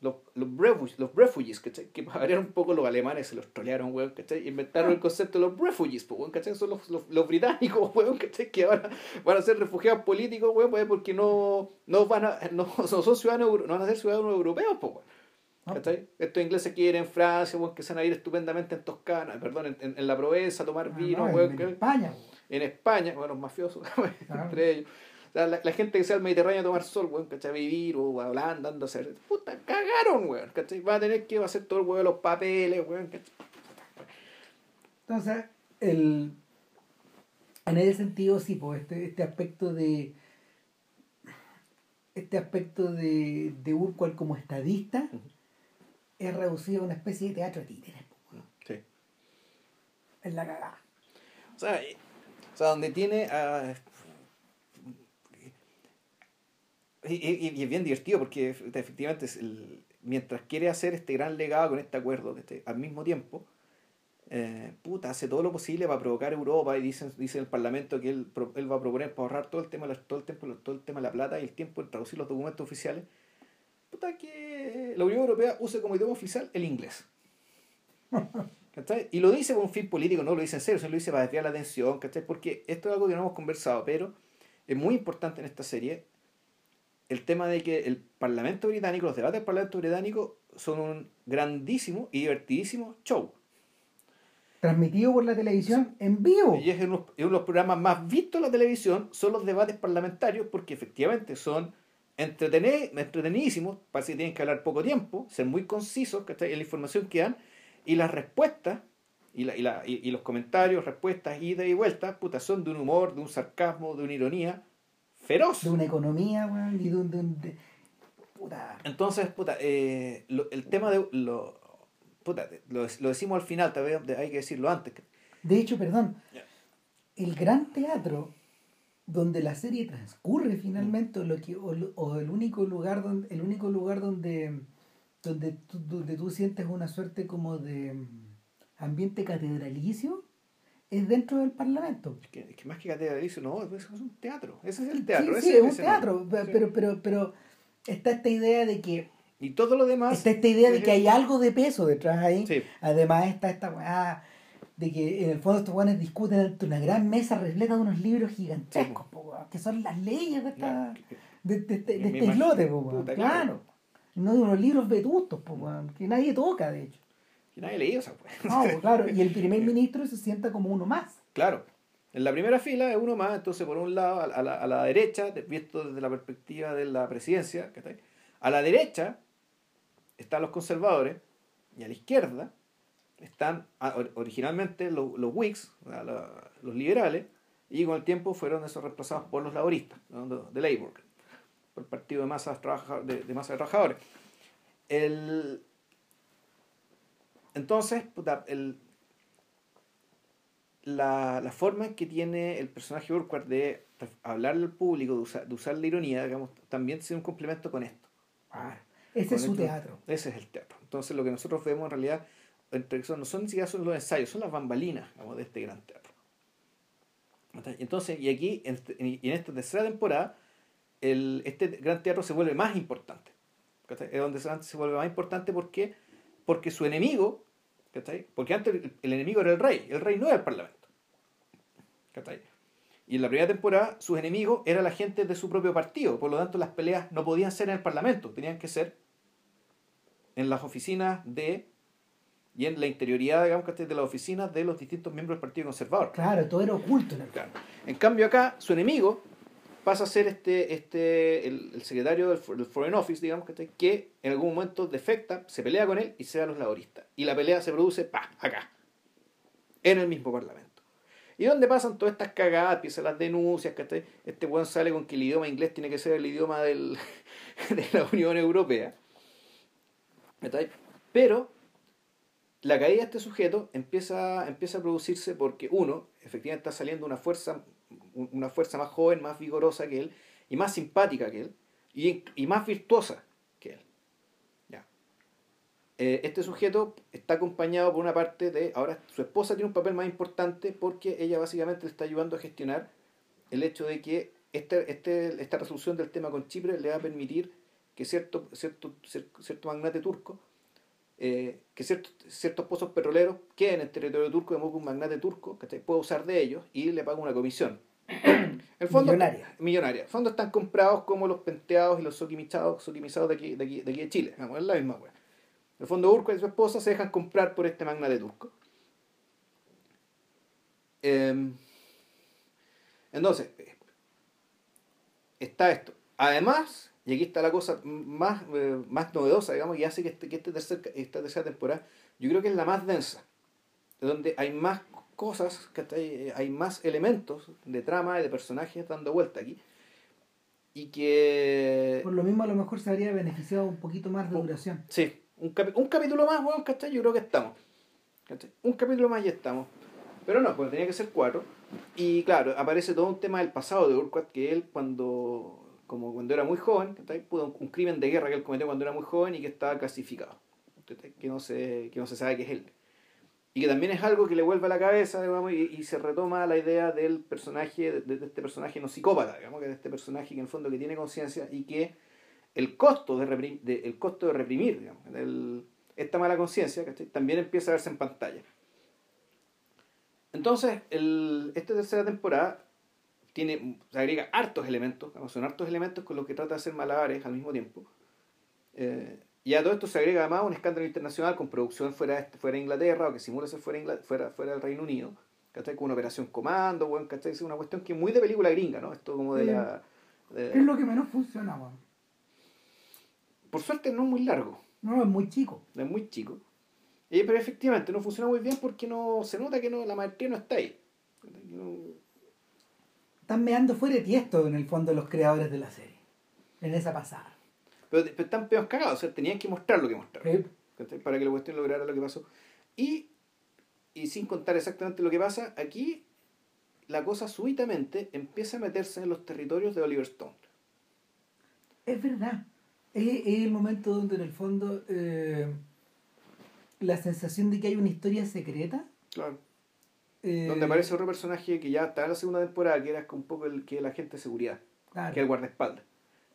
los, los, refugees, los refugees, ¿cachai? Que para un poco los alemanes se los trolearon, weón, ¿cachai? Inventaron el concepto de los refugees, pues, weón, ¿cachai? Son los, los, los británicos, weón, ¿cachai? Que ahora van a ser refugiados políticos, weón, pues, porque no, no van a, no, no son ciudadanos, no van a ser ciudadanos europeos, pues, weón. ¿no? ¿Cachai? Estos ingleses quieren en Francia, weón, que se van a ir estupendamente en Toscana, perdón, en, en, en la Provenza a tomar Ah, vino, no, weón, en, que- en España. en España, bueno, los mafiosos, Claro. entre ellos. La, la gente que sea al Mediterráneo a tomar sol, weón, ¿cachai? Vivir o a Holanda, andando a hacer. Puta, cagaron, weón, ¿cachai? Va a tener que hacer todo el weón los papeles, weón, ¿cachai? Entonces, el, en ese sentido, sí, pues este, este aspecto de este aspecto de, de Urquhart como estadista es reducido a una especie de teatro de títeres. pues, Sí. Es la cagada. O sea, eh, o sea donde tiene a. Y, y- y es bien divertido porque efectivamente el- mientras quiere hacer este gran legado con este acuerdo, este, al mismo tiempo, eh, puta, hace todo lo posible para provocar Europa y dicen, dice el Parlamento que él, él va a proponer para ahorrar todo el tema todo el tiempo, todo el tema de la plata y el tiempo en traducir los documentos oficiales. Puta que la Unión Europea use como idioma oficial el inglés. ¿Cachai? Y lo dice por un fin político, no lo dice en serio, se lo dice para desviar la atención, ¿cachai? Porque esto es algo que no hemos conversado, pero es muy importante en esta serie el tema de que el Parlamento británico, los debates del Parlamento británico son un grandísimo y divertidísimo show. Transmitido por la televisión en vivo. Y es uno, de los programas más vistos en la televisión, son los debates parlamentarios, porque efectivamente son entretenidísimos, parece que tienen que hablar poco tiempo, ser muy concisos ¿cachai? en la información que dan, y las respuestas, y, la, y, la, y, y los comentarios, respuestas, ida y vuelta, puta, son de un humor, de un sarcasmo, de una ironía feroz. De una economía, weón, y de un... de un- de- puta. Entonces, puta, eh, lo- el tema de lo, puta, lo, lo decimos al final, tal vez hay que decirlo antes. De hecho, perdón, el gran teatro donde la serie transcurre finalmente o, lo que, o, o el único lugar donde el único lugar donde donde tú, donde tú sientes una suerte como de mm, ambiente catedralicio es dentro del parlamento. Es que, es que más que catedralicio no es un teatro ese es el teatro sí, sí es un teatro pero, pero pero está esta idea de que y todo lo demás está esta idea de que hay algo de peso detrás ahí. Además está esta de que en el fondo estos guanes discuten ante una gran mesa repleta de unos libros gigantescos, que son las leyes de, esta, de, de, de, de este islote, claro. No de unos libros vetustos, que nadie toca, de hecho. Que nadie lee eso, pues. No, claro, y el primer ministro se sienta como uno más. Claro. En la primera fila es uno más, entonces por un lado, a la, a la derecha, visto desde la perspectiva de la presidencia, a la derecha están los conservadores y a la izquierda están originalmente los, los Whigs, los liberales, y con el tiempo fueron esos reemplazados por los laboristas, de Labour, por el partido de masas, de, de masa de trabajadores. El, entonces, el, la, la, forma que tiene el personaje Urquhart de hablarle al público, de usar, de usar la ironía, digamos, también tiene un complemento con esto. Ah, ese es su teatro. Ese es el teatro. Entonces, lo que nosotros vemos en realidad no son ni siquiera son los ensayos, son las bambalinas de este gran teatro. Entonces, y aquí, en, este, en esta tercera temporada, el, este gran teatro se vuelve más importante. Es donde se vuelve más importante porque, porque su enemigo, porque antes el, enemigo era el rey, el rey no era el parlamento. Y en la primera temporada, sus enemigos eran la gente de su propio partido, por lo tanto las peleas no podían ser en el parlamento, tenían que ser en las oficinas de y en la interioridad, digamos, de las oficinas de los distintos miembros del Partido Conservador. Claro, todo era oculto en el claro. En cambio acá, su enemigo pasa a ser este, este, el, secretario del, Foreign Office, digamos, que en algún momento defecta, se pelea con él y se da a los laboristas. Y la pelea se produce, pa, acá, en el mismo Parlamento. Y donde pasan todas estas cagadas, empiezan las denuncias, que este buen sale con que el idioma inglés tiene que ser el idioma del, de la Unión Europea. Pero la caída de este sujeto empieza, empieza a producirse porque uno, efectivamente está saliendo una fuerza, una fuerza más joven, más vigorosa que él, y más simpática que él, y, y más virtuosa que él. Ya. Eh, este sujeto está acompañado por una parte de, ahora su esposa tiene un papel más importante porque ella básicamente le está ayudando a gestionar el hecho de que este, este, esta resolución del tema con Chipre le va a permitir que cierto, cierto, cierto magnate turco eh, que ciertos, ciertos pozos petroleros queden en el territorio turco de modo que un magnate turco que puede usar de ellos y le paga una comisión. El fondo, millonaria. Millonaria. El fondo están comprados como los penteados y los soquimizados, de, aquí, de, aquí, de aquí de Chile. Vamos, es la misma wea. El fondo Urco y su esposa se dejan comprar por este magnate turco. Em, entonces, está esto. Además, y aquí está la cosa más, eh, más novedosa, digamos, y hace que, este, que este tercer, esta tercera temporada, yo creo que es la más densa, donde hay más cosas, que hay más elementos de trama y de personajes dando vuelta aquí. Y que... Por lo mismo a lo mejor se habría beneficiado un poquito más de duración. Sí, un, un capítulo más, bueno, ¿cachai? Yo creo que estamos. Un capítulo más y estamos. Pero no, pues tenía que ser cuatro. Y claro, aparece todo un tema del pasado de Urquhart, que él cuando como cuando era muy joven, pudo un, crimen de guerra que él cometió cuando era muy joven y que estaba clasificado, que no se, que no se sabe que es él. Y que también es algo que le vuelve a la cabeza, digamos, y, se retoma la idea del personaje, de, este personaje no psicópata, digamos, que de este personaje que en el fondo que tiene conciencia y que el costo de, reprimir, el costo de reprimir digamos, esta mala conciencia también empieza a verse en pantalla. Entonces, el, esta tercera temporada tiene, se agrega hartos elementos, son hartos elementos con los que trata de hacer malabares al mismo tiempo. Eh, y a todo esto se agrega además un escándalo internacional con producción fuera de, fuera de Inglaterra o que simula ser fuera, fuera, fuera del Reino Unido, ¿cachai? Con una operación comando, bueno, ¿cachai? Es una cuestión que es muy de película gringa, ¿no? Esto como de la... es lo que menos funcionaba. Por suerte no es muy largo. No, es muy chico. Es muy chico. Eh, pero efectivamente no funciona muy bien porque no se nota que no, la maestría no está ahí. No, están meando fuera de tiesto en el fondo los creadores de la serie. En esa pasada. Pero, están peores cagados, o sea, tenían que mostrar lo que mostraron. Para que la cuestión lograra lo que pasó. Y y sin contar exactamente lo que pasa, aquí la cosa súbitamente empieza a meterse en los territorios de Oliver Stone. Es verdad. Es, es el momento donde en el fondo eh, la sensación de que hay una historia secreta. Claro. eh, Donde aparece otro personaje que ya está en la segunda temporada, que era un poco el que el agente de seguridad, claro. que es el guardaespaldas.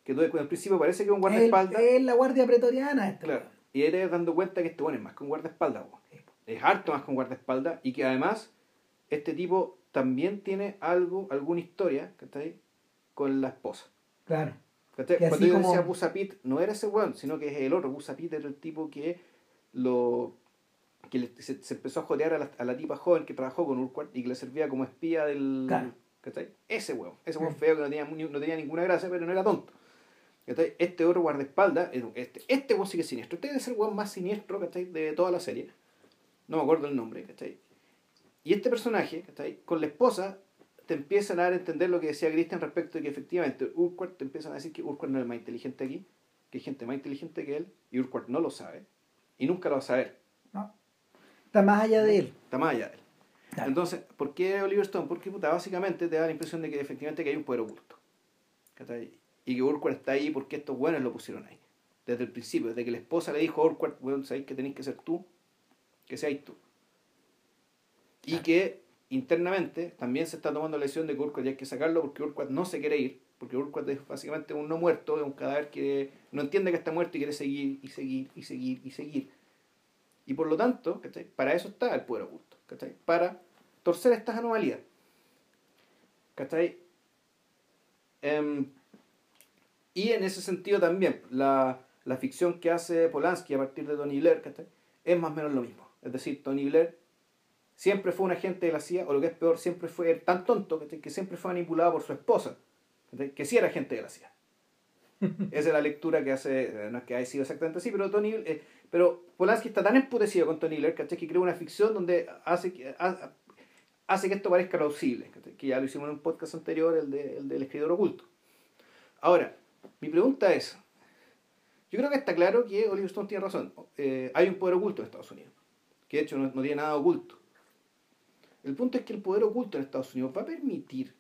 Que tú al principio parece que es un Es guardaespaldas, es la guardia pretoriana. Este claro, y eres dando cuenta que este bueno es más que un guardaespaldas, weón. es harto más que un guardaespaldas, y que además este tipo también tiene algo, alguna historia, ¿cachai? Con la esposa. Claro. ¿Cachai? Cuando yo como- decía Busapit, no era ese weón, sino que es el otro. Busapit era el tipo que lo que le- se, se empezó a jodear a la, a la tipa joven que trabajó con Urquhart y que le servía como espía del... Claro. ¿cachai? Ese weón. Ese weón feo que no tenía, no tenía ninguna gracia, pero no era tonto. ¿Cachai? Este otro guardaespaldas, eh, este, este weón sí que es siniestro. Este es el weón más siniestro ¿cachai? de toda la serie. No me acuerdo el nombre. ¿cachai? Y este personaje, ¿cachai? con la esposa, te empiezan a dar a entender lo que decía Christian respecto de que efectivamente Urquhart te empiezan a decir que Urquhart no es el más inteligente aquí, que hay gente más inteligente que él, y Urquhart no lo sabe, y nunca lo va a saber. ¿no? Está más allá de él. Está más allá de él. Claro. Entonces, ¿por qué Oliver Stone? Porque puta, básicamente te da la impresión de que efectivamente que hay un poder oculto. ¿cachai? Y que Urquhart está ahí porque estos buenos lo pusieron ahí. Desde el principio, desde que la esposa le dijo a Urquhart, bueno, sabéis que tenéis que ser tú, que seáis tú. Y que internamente también se está tomando la decisión de que Urquhart ya hay que sacarlo porque Urquhart no se quiere ir, porque Urquhart es básicamente un no muerto, es un cadáver que no entiende que está muerto y quiere seguir y seguir y seguir y seguir. Y por lo tanto, ¿cachai? para eso está el poder oculto, ¿cachai? para torcer estas anomalías. ¿cachai? Em, y en ese sentido también, la, la ficción que hace Polanski a partir de Tony Blair ¿cachai? es más o menos lo mismo. Es decir, Tony Blair siempre fue un agente de la CIA, o lo que es peor, siempre fue tan tonto ¿cachai? que siempre fue manipulado por su esposa, ¿cachai? que sí era agente de la CIA. Esa es la lectura que hace, eh, no es que haya sido exactamente así, pero Tony, eh, pero Polanski está tan emputecido con Tony Blair, ¿cachai? que crea una ficción donde hace que, ha- hace que esto parezca plausible, que ya lo hicimos en un podcast anterior, el, de, el del escritor oculto. Ahora, mi pregunta es, yo creo que está claro que Oliver Stone tiene razón, Eh, hay un poder oculto en Estados Unidos, que de hecho no, no tiene nada oculto. El punto es que el poder oculto en Estados Unidos va a permitir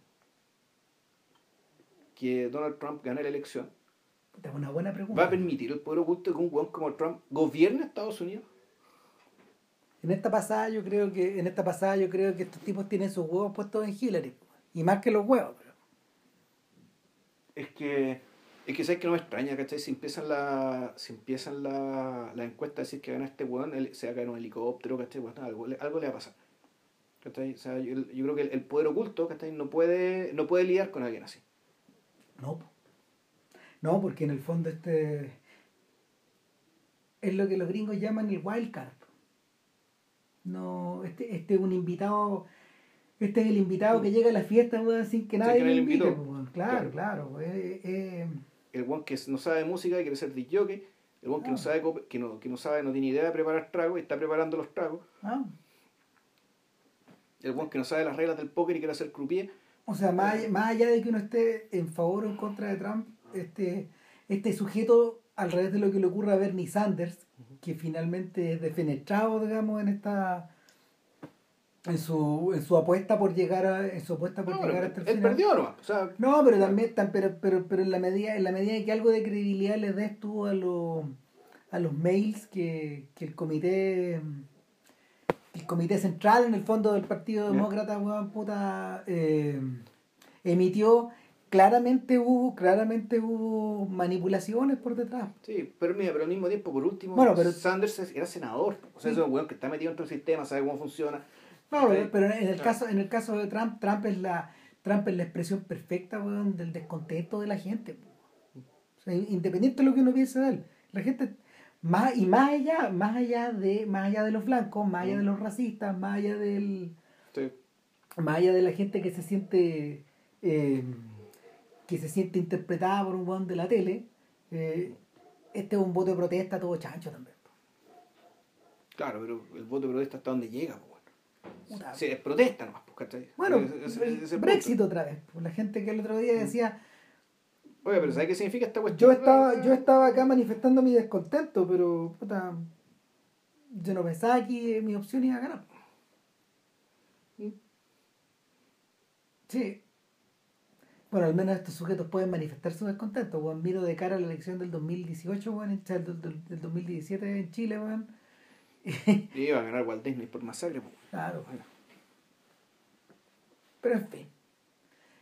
que Donald Trump gane la elección. Es una buena pregunta. ¿Va a permitir el poder oculto que un weón como Trump gobierne Estados Unidos? En esta pasada yo creo que en esta pasada yo creo que estos tipos tienen sus huevos puestos en Hillary y más que los huevos. pero- Es que, es que sabes que no me extraña, ¿cachai? Si empiezan la, si empiezan la, la encuesta a decir que gana este weón, él se va a caer en un helicóptero, ¿cachai? Bueno, algo, le- algo le va a pasar. ¿cachai? O sea, yo, yo creo que el, el poder oculto, ¿cachai? No puede, no puede lidiar con alguien así. No, no, porque en el fondo este es lo que los gringos llaman el wild card. No, este, este es un invitado, este es el invitado que llega a la fiesta weón, sin que nadie lo invite. Claro, claro. pues, eh, eh, El weón que no sabe de música y quiere ser jockey, el weón que no Ah. sabe, que no, que no sabe, no tiene idea de preparar tragos y está preparando los tragos, ah. el weón que no sabe las reglas del póker y quiere hacer croupier, O sea, más, allá- más allá de que uno esté en favor o en contra de Trump, este, este sujeto, al revés de lo que le ocurre a Bernie Sanders, que finalmente es defenestrado, digamos, en esta en su, en su apuesta por llegar a, en su apuesta por No, llegar hasta el él final. perdió nomás. O sea, No, pero también tan- pero, pero, pero en la medida, en la medida que algo de credibilidad le des tú a los a los mails que, que el comité el comité central en el fondo del Partido. Demócrata, weón, puta, eh, emitió, claramente hubo, claramente hubo manipulaciones por detrás. sí, pero mira, pero al mismo tiempo, por último, Bueno, pero- Sanders era senador. O sea, Sí. es un weón que está metido dentro del sistema, sabe cómo funciona. No, pero, pero en el caso, en el caso de Trump, Trump es la, Trump es la expresión perfecta, weón, del descontento de la gente. po. O sea, independiente de lo que uno piense de él. La gente, más, y más allá, más allá de, más allá de los blancos, más allá de los racistas, más allá del, Sí. más allá de la gente que se siente eh, que se siente interpretada por un weón de la tele, eh, este es un voto de protesta todo chancho también. Claro, pero el voto de protesta hasta donde llega, bueno. Puta. Sí, es protesta nomás, pues, ¿cachai? Bueno, es Brexit punto. otra vez. pues, La gente que el otro día decía, Oye, pero ¿sabes qué significa esta yo cuestión? estaba, yo estaba acá manifestando mi descontento, pero puta, yo no pensaba que mi opción iba a ganar. Sí. Bueno, al menos estos sujetos pueden manifestar su descontento. Bueno, miro de cara a la elección del 2018, bueno, en- del, del- del 2017 en Chile, bueno. Y iba a ganar Walt Disney por masacre. po. Claro. Bueno. Pero en fin.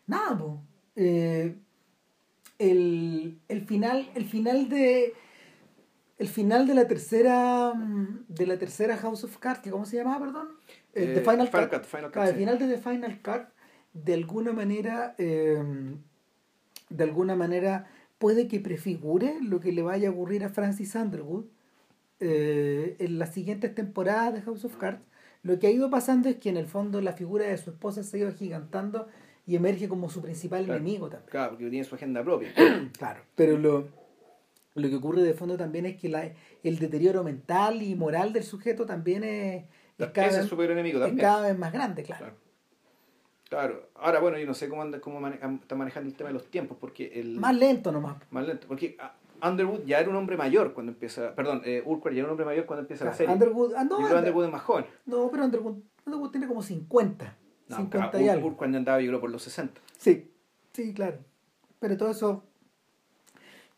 Nada, pues. el, el final, el final de. El final de la tercera. De la tercera House of Cards, que ¿cómo se llamaba, perdón? Eh, The Eh, Final, Final Cut. Cut, Final Cut, Claro, el final de The Final Cut, de alguna manera. eh, de alguna manera puede que prefigure lo que le vaya a ocurrir a Francis Underwood eh, en las siguientes temporadas de House of Cards. Lo que ha ido pasando es que en el fondo la figura de su esposa se ha ido agigantando y emerge como su principal Claro. enemigo también. Claro, porque tiene su agenda propia. Claro. Pero lo, lo que ocurre de fondo también es que la, el deterioro mental y moral del sujeto también es, es cada, Ese vez, es cada vez más grande, claro. Claro. Claro. Ahora, bueno, yo no sé cómo, anda, cómo está manejando el tema de los tiempos, porque el... Más lento nomás. más lento. Porque ah, Underwood ya era un hombre mayor cuando empieza... Perdón, eh, Urquhart ya era un hombre mayor cuando empieza la Claro, serie. Underwood, ah, no, Yo creo Underwood es más joven. no, pero Underwood, Underwood tiene como 50. No, 50 claro, y algo. Urquhart andaba, yo creo, por los 60. Sí, sí, claro. Pero todo eso,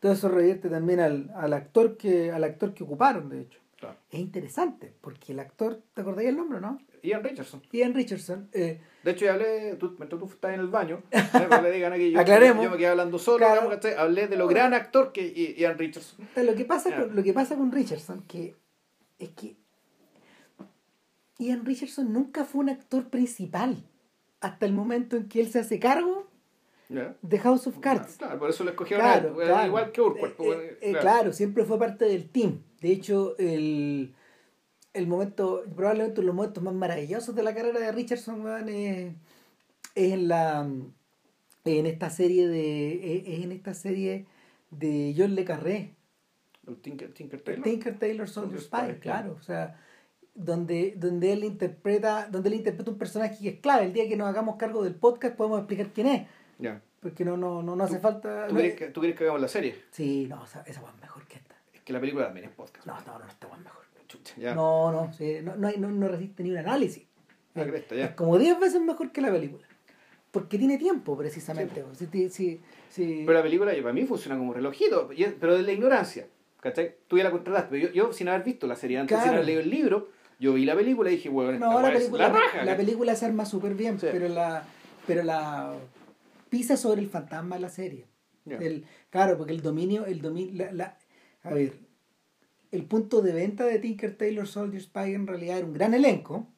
todo eso revierte también al, al actor que, al actor que ocuparon, de hecho. Claro. Es interesante, porque el actor, ¿te acordáis el nombre, no? Ian Richardson. Ian Richardson, eh, De hecho, ya hablé, tú, mientras tú estabas en el baño, le digan aquí, yo, Aclaremos. yo me quedé hablando solo, Claro. digamos, ¿cachai? hablé de lo gran actor que Ian Richardson. lo que pasa con, lo que pasa con Richardson, que es que Ian Richardson nunca fue un actor principal hasta el momento en que él se hace cargo ¿Ya? de House of Cards. Claro, por eso lo escogieron Claro, a él, claro. igual que Urquhart. Eh, pues, eh, eh, claro. siempre fue parte del team. De hecho, el, el momento, probablemente uno de los momentos más maravillosos de la carrera de Richardson es, es en la en esta serie de es en esta serie de John Le Carré, Tinker, Tinker Tailor. Tinker Taylor Soldier Soldier Spy, Spy, claro, o sea, donde donde él interpreta donde él interpreta un personaje que es clave. El día que nos hagamos cargo del podcast podemos explicar quién es, Ya. porque no no no, no hace falta ¿Tú quieres, que, ¿Tú quieres que hagamos la serie? Sí, no, esa, esa es mejor que esta. Es que la película también es podcast. No, no, no, esta es mejor. Chucha, ya. No, no, sí, no, no, hay- no, no resiste ni un análisis. Ah, cresta, ya. Es como 10 veces mejor que la película. Porque tiene tiempo, precisamente. Si, ti- si, si- Pero la película yo, para mí funciona como relojito, es- pero de la ignorancia. ¿Cachai? Tú ya la contrataste, pero yo, yo sin haber visto la serie antes, sin Claro. haber leído el libro, yo vi la película y dije, bueno, esta no, la weá es película, la raja. la película se arma súper bien, Sí. pero la pero la pisa sobre el fantasma de la serie. El, claro, porque el dominio, el dominio, la, la- a ver, el punto de venta de Tinker Taylor Soldier Spy en realidad era un gran elenco,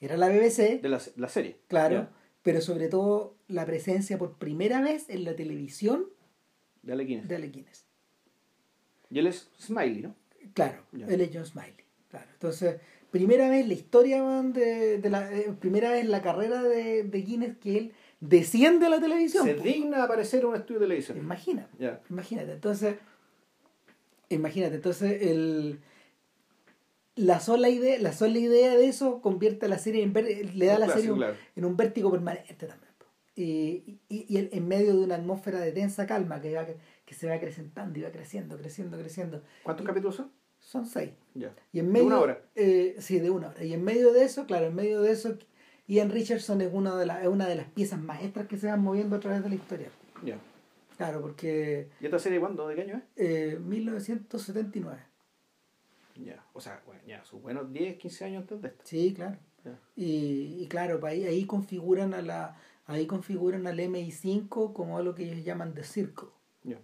era la BBC, De la, la serie. claro, pero sobre todo la presencia por primera vez en la televisión De Alec Guinness. de Alec Guinness. Y él es Smiley, ¿no? Claro, él es John Smiley. Claro. Entonces, primera vez en la historia de, de la eh, primera vez en la carrera de, de Guinness que él desciende a la televisión. Se po. digna a aparecer en un estudio de televisión. Imagina, Ya. imagínate. Entonces, imagínate, entonces el la sola idea, la sola idea de eso convierte a la serie en ver- le da a la serie un- claro. en un vértigo permanente también. Y, y, y en- en medio de una atmósfera de tensa calma que, va, que se va acrecentando y va creciendo, creciendo, creciendo. ¿Cuántos Y- capítulos son? Son seis. Ya. Y en ¿De medio, una hora? eh, sí, de una hora. Y en medio de eso, claro, en medio de eso, Ian Richardson es una de, las es una de las piezas maestras que se van moviendo a través de la historia. Ya. Claro, porque ¿Y esta serie cuándo? ¿De qué año es? eh, 1979. Ya. O sea, bueno, ya, sus buenos 10, 15 años antes de esta. Sí, claro. Ya. Y, y claro, pa' ahí, ahí configuran a la ahí configuran al MI5 como algo que ellos llaman The Circle. Ya.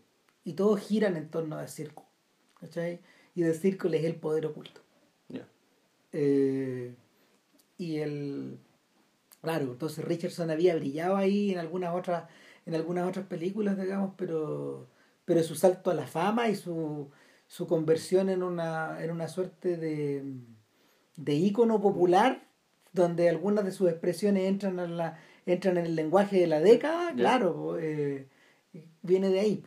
Y todos giran en torno a The Circle. ¿Cachai? Y The Circle es el poder oculto. Ya. Eh, y el claro entonces Richardson había brillado ahí en algunas otras en algunas otras películas digamos pero pero su salto a la fama y su, su conversión en una en una suerte de de ícono popular donde algunas de sus expresiones entran en la entran en el lenguaje de la década claro eh, viene de ahí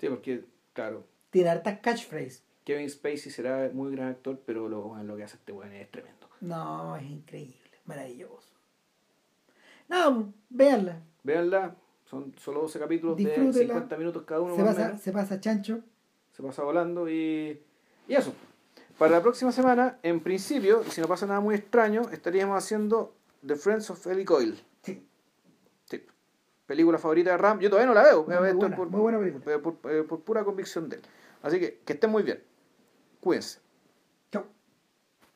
Sí, porque, claro, tiene hartas catchphrases Kevin Spacey será muy gran actor, pero lo, lo que hace este weón es tremendo. no es increíble maravilloso no véanla Véanla, son solo 12 capítulos de Disfrútenla. 50 minutos cada uno. se pasa, se pasa chancho. se pasa volando y, y eso. Para la próxima semana, en principio, y si no pasa nada muy extraño, estaríamos haciendo The Friends of Ellie Coyle. Sí. Sí. Película favorita de Ram. Yo todavía no la veo. Muy Esto es buena, por, muy buena película. eh, por, eh, por pura convicción de él. Así que que estén muy bien. Cuídense.